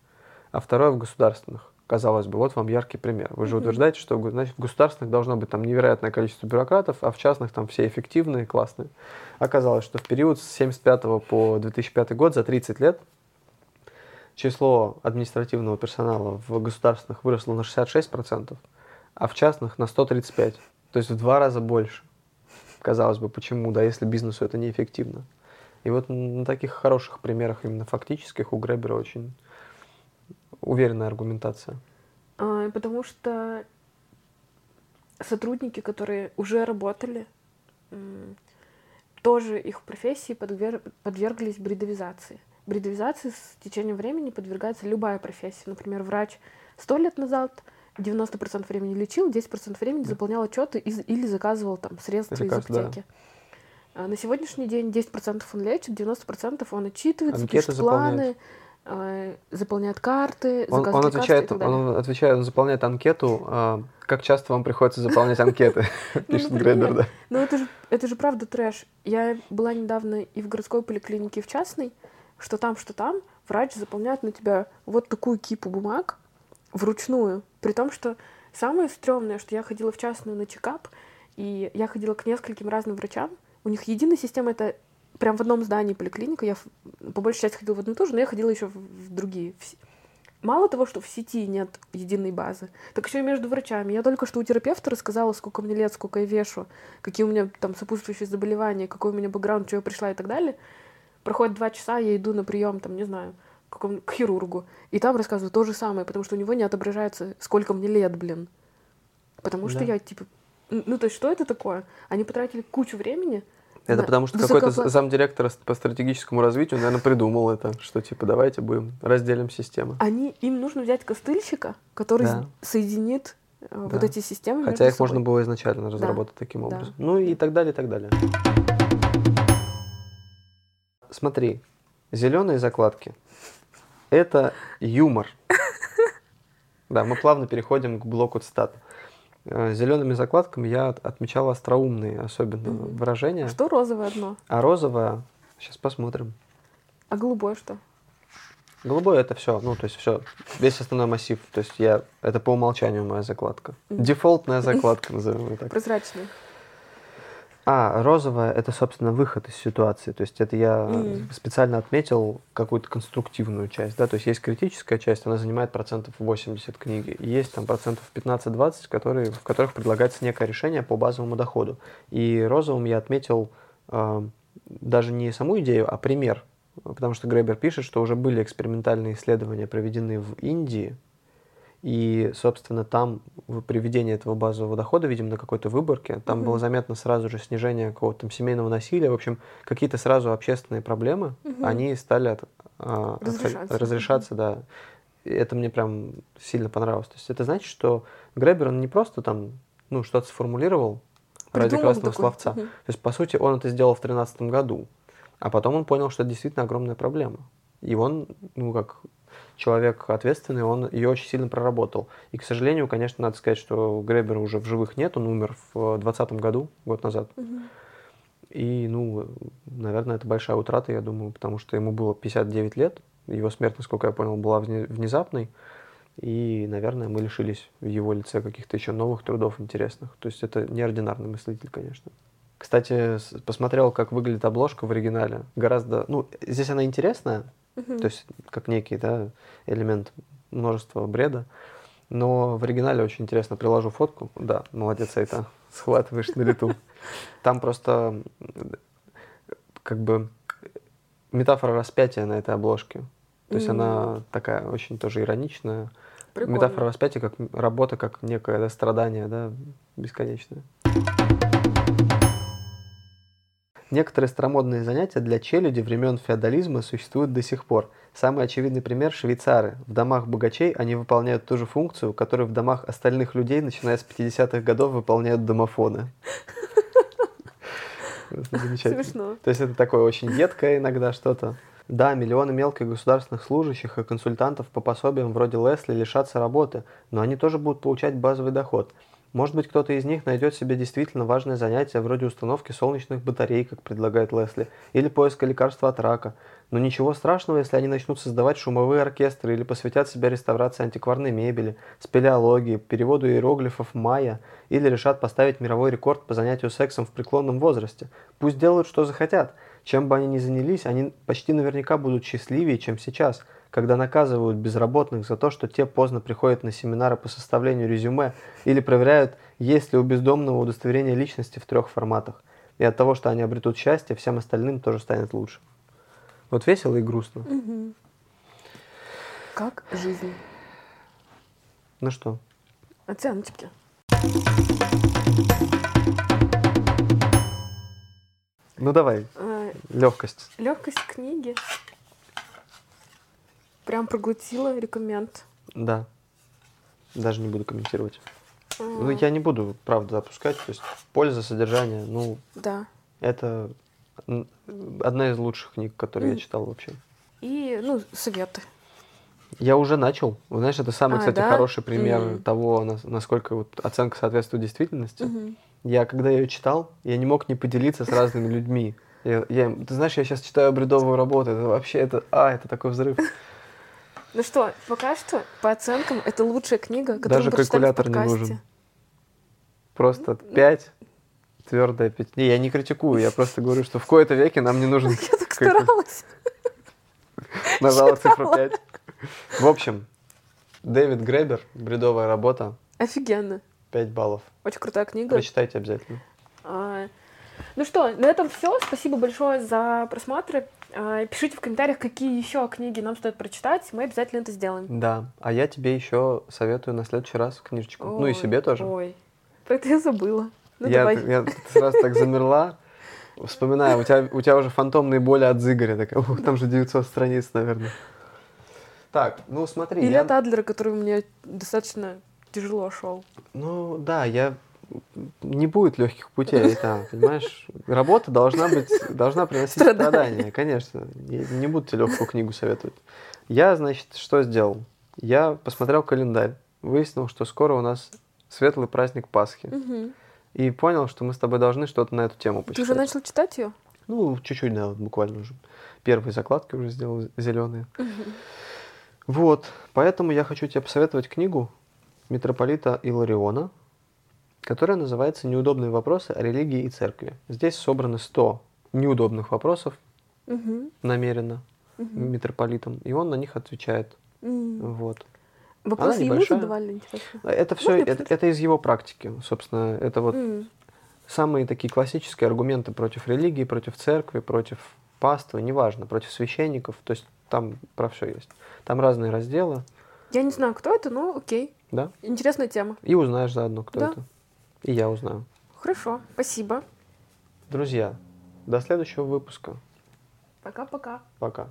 а второе – в государственных. Казалось бы, вот вам яркий пример. Вы же Мгм. утверждаете, что значит, в государственных должно быть там невероятное количество бюрократов, а в частных там все эффективные, классные. Оказалось, что в период с 1975 по 2005 год, за 30 лет, число административного персонала в государственных выросло на 66%, а в частных на 135%. То есть в два раза больше. Казалось бы, почему, да, если бизнесу это неэффективно. И вот на таких хороших примерах, именно фактических, у Гребера очень уверенная аргументация. А, потому что сотрудники, которые уже работали, тоже их профессии подвер... подверглись бредовизации. Бредовизации с течением времени подвергается любая профессия. Например, врач сто лет назад 90% времени лечил, 10% времени заполнял отчеты из... или заказывал там средства Лекарств, из аптеки. Да. А на сегодняшний день 10% он лечит, 90% он отчитывается, Анкеты пишет заполняет. планы, заполняет карты, он, он отвечает, он отвечает, он заполняет анкету. Э, как часто вам приходится заполнять анкеты? Пишет ну, Гребер, да. Ну это же это же правда трэш. Я была недавно и в городской поликлинике, и в частной, что там, что там, врач заполняет на тебя вот такую кипу бумаг вручную. При том, что самое стрёмное, что я ходила в частную на чекап, и я ходила к нескольким разным врачам. У них единая система — это прям в одном здании поликлиника. Я по большей части ходила в одну и ту же, но я ходила еще в другие. Мало того, что в сети нет единой базы, так еще и между врачами. Я только что у терапевта рассказала, сколько мне лет, сколько я вешу, какие у меня там сопутствующие заболевания, какой у меня бэкграунд, что я пришла и так далее. Проходит два часа, я иду на прием, там, не знаю, к, к хирургу, и там рассказывают то же самое, потому что у него не отображается, сколько мне лет, блин. Потому что да. я, типа, ну, то есть, что это такое? Они потратили кучу времени, это да. потому что какой-то замдиректора по стратегическому развитию, наверное, придумал это, что типа давайте будем разделим системы. Они, им нужно взять костыльщика, который да. соединит э, да. вот эти системы. Хотя их собой. можно было изначально разработать да. таким образом. Да. Ну и так далее, и так далее. Смотри, зеленые закладки – это юмор. Да, мы плавно переходим к блоку цитат. Э, зелеными закладками я отмечал остроумные особенно mm-hmm. выражения. Что розовое одно? А розовое, сейчас посмотрим. А голубое что? Голубое это все, ну то есть все, весь основной массив, то есть я это по умолчанию моя закладка, mm-hmm. дефолтная закладка назовем ее так. Прозрачная. А, розовая это, собственно, выход из ситуации. То есть это я mm. специально отметил какую-то конструктивную часть. Да? То есть есть критическая часть, она занимает процентов 80 книги. И есть там процентов 15-20, которые, в которых предлагается некое решение по базовому доходу. И розовым я отметил э, даже не саму идею, а пример. Потому что Гребер пишет, что уже были экспериментальные исследования, проведены в Индии, и, собственно, там при введении этого базового дохода, видимо, на какой-то выборке, там угу. было заметно сразу же снижение какого-то там семейного насилия. В общем, какие-то сразу общественные проблемы, угу. они стали от, а, разрешаться. разрешаться, да. И это мне прям сильно понравилось. То есть это значит, что Гребер, он не просто там, ну, что-то сформулировал Придумал ради красного такой. словца. Угу. То есть, по сути, он это сделал в 2013 году. А потом он понял, что это действительно огромная проблема. И он, ну, как человек ответственный, он ее очень сильно проработал. И, к сожалению, конечно, надо сказать, что Гребера уже в живых нет, он умер в 2020 году, год назад. Угу. И, ну, наверное, это большая утрата, я думаю, потому что ему было 59 лет, его смерть, насколько я понял, была внезапной, и, наверное, мы лишились в его лице каких-то еще новых трудов интересных. То есть это неординарный мыслитель, конечно. Кстати, посмотрел, как выглядит обложка в оригинале. Гораздо, ну, здесь она интересная, Угу. То есть как некий да, элемент множества бреда. Но в оригинале очень интересно. Приложу фотку. Да, молодец, это схватываешь на лету. Там просто как бы метафора распятия на этой обложке. То есть mm. она такая очень тоже ироничная. Прикольно. Метафора распятия как работа, как некое да, страдание, да, бесконечное. Некоторые старомодные занятия для челяди времен феодализма существуют до сих пор. Самый очевидный пример – швейцары. В домах богачей они выполняют ту же функцию, которую в домах остальных людей, начиная с 50-х годов, выполняют домофоны. Смешно. То есть это такое очень едкое иногда что-то. Да, миллионы мелких государственных служащих и консультантов по пособиям вроде Лесли лишатся работы, но они тоже будут получать базовый доход – может быть, кто-то из них найдет себе действительно важное занятие, вроде установки солнечных батарей, как предлагает Лесли, или поиска лекарства от рака. Но ничего страшного, если они начнут создавать шумовые оркестры или посвятят себя реставрации антикварной мебели, спелеологии, переводу иероглифов майя, или решат поставить мировой рекорд по занятию сексом в преклонном возрасте. Пусть делают, что захотят. Чем бы они ни занялись, они почти наверняка будут счастливее, чем сейчас – когда наказывают безработных за то, что те поздно приходят на семинары по составлению резюме или проверяют, есть ли у бездомного удостоверение личности в трех форматах. И от того, что они обретут счастье, всем остальным тоже станет лучше. Вот весело и грустно. Мгм. Как жизнь? Ну что, Оценочки. ну давай, легкость. Легкость книги. Прям проглотила рекоменд. Да. Даже не буду комментировать. Ну, я не буду, правда, опускать. То есть польза, содержание, ну, Да. это одна из лучших книг, которые я читал вообще. И, ну, советы. Я уже начал. Вы знаешь, это самый, А, кстати, да? хороший пример Мгм. того, нас- насколько вот оценка соответствует действительности. Мгм. Я, когда ее читал, я не мог не поделиться с разными людьми. Я, я- ты знаешь, я сейчас читаю бредовую работу, это вообще, это, а, это такой взрыв. Ну что, пока что, по оценкам, это лучшая книга, которую Даже мы прочитали в калькулятор не нужен. Просто 5, твердая 5. Не, я не критикую, я просто говорю, что в кои-то веке нам не нужен Я так старалась. Нажала цифру 5. В общем, Дэвид Гребер, бредовая работа, Офигенно. 5 баллов. Очень крутая книга. Прочитайте обязательно. А, Ну что, на этом все. Спасибо большое за просмотры. А, Пишите в комментариях, какие еще книги нам стоит прочитать. Мы обязательно это сделаем. Да, а я тебе еще советую на следующий раз книжечку. ну и Ой, себе тоже. Ой, про это я забыла. Ну я, давай. я сразу так замерла, вспоминаю, у тебя, у тебя уже фантомные боли от Зыгоря. Такая, «Ух, там же 900 страниц, наверное. Так, ну смотри. Или я- от Адлера, который мне достаточно тяжело шел. Ну да, я не будет легких путей, да, понимаешь? Работа должна быть, должна приносить Страдания. страдания, конечно. Не, не буду тебе легкую книгу советовать. Я, значит, что сделал? Я посмотрел календарь, выяснил, что скоро у нас светлый праздник Пасхи. Мгм. И понял, что мы с тобой должны что-то на эту тему Ты почитать. уже начал читать ее? Ну, чуть-чуть, да, вот буквально уже. Первые закладки уже сделал зеленые. Вот, поэтому я хочу тебе посоветовать книгу митрополита Илариона, которая называется «Неудобные вопросы о религии и церкви». Здесь собраны 100 неудобных вопросов намеренно митрополитом, и он на них отвечает. Вот. Вопросы ему небольшая. задавали, интересно. Это все, это, это из его практики, собственно, это вот М. самые такие классические аргументы против религии, против церкви, против паствы, неважно, против священников, то есть там про все есть. Там разные разделы, Я не знаю, кто это, но окей. да, Интересная тема. и узнаешь заодно, кто Да. это. И я узнаю. Хорошо, спасибо. Друзья, до следующего выпуска. Пока-пока. Пока.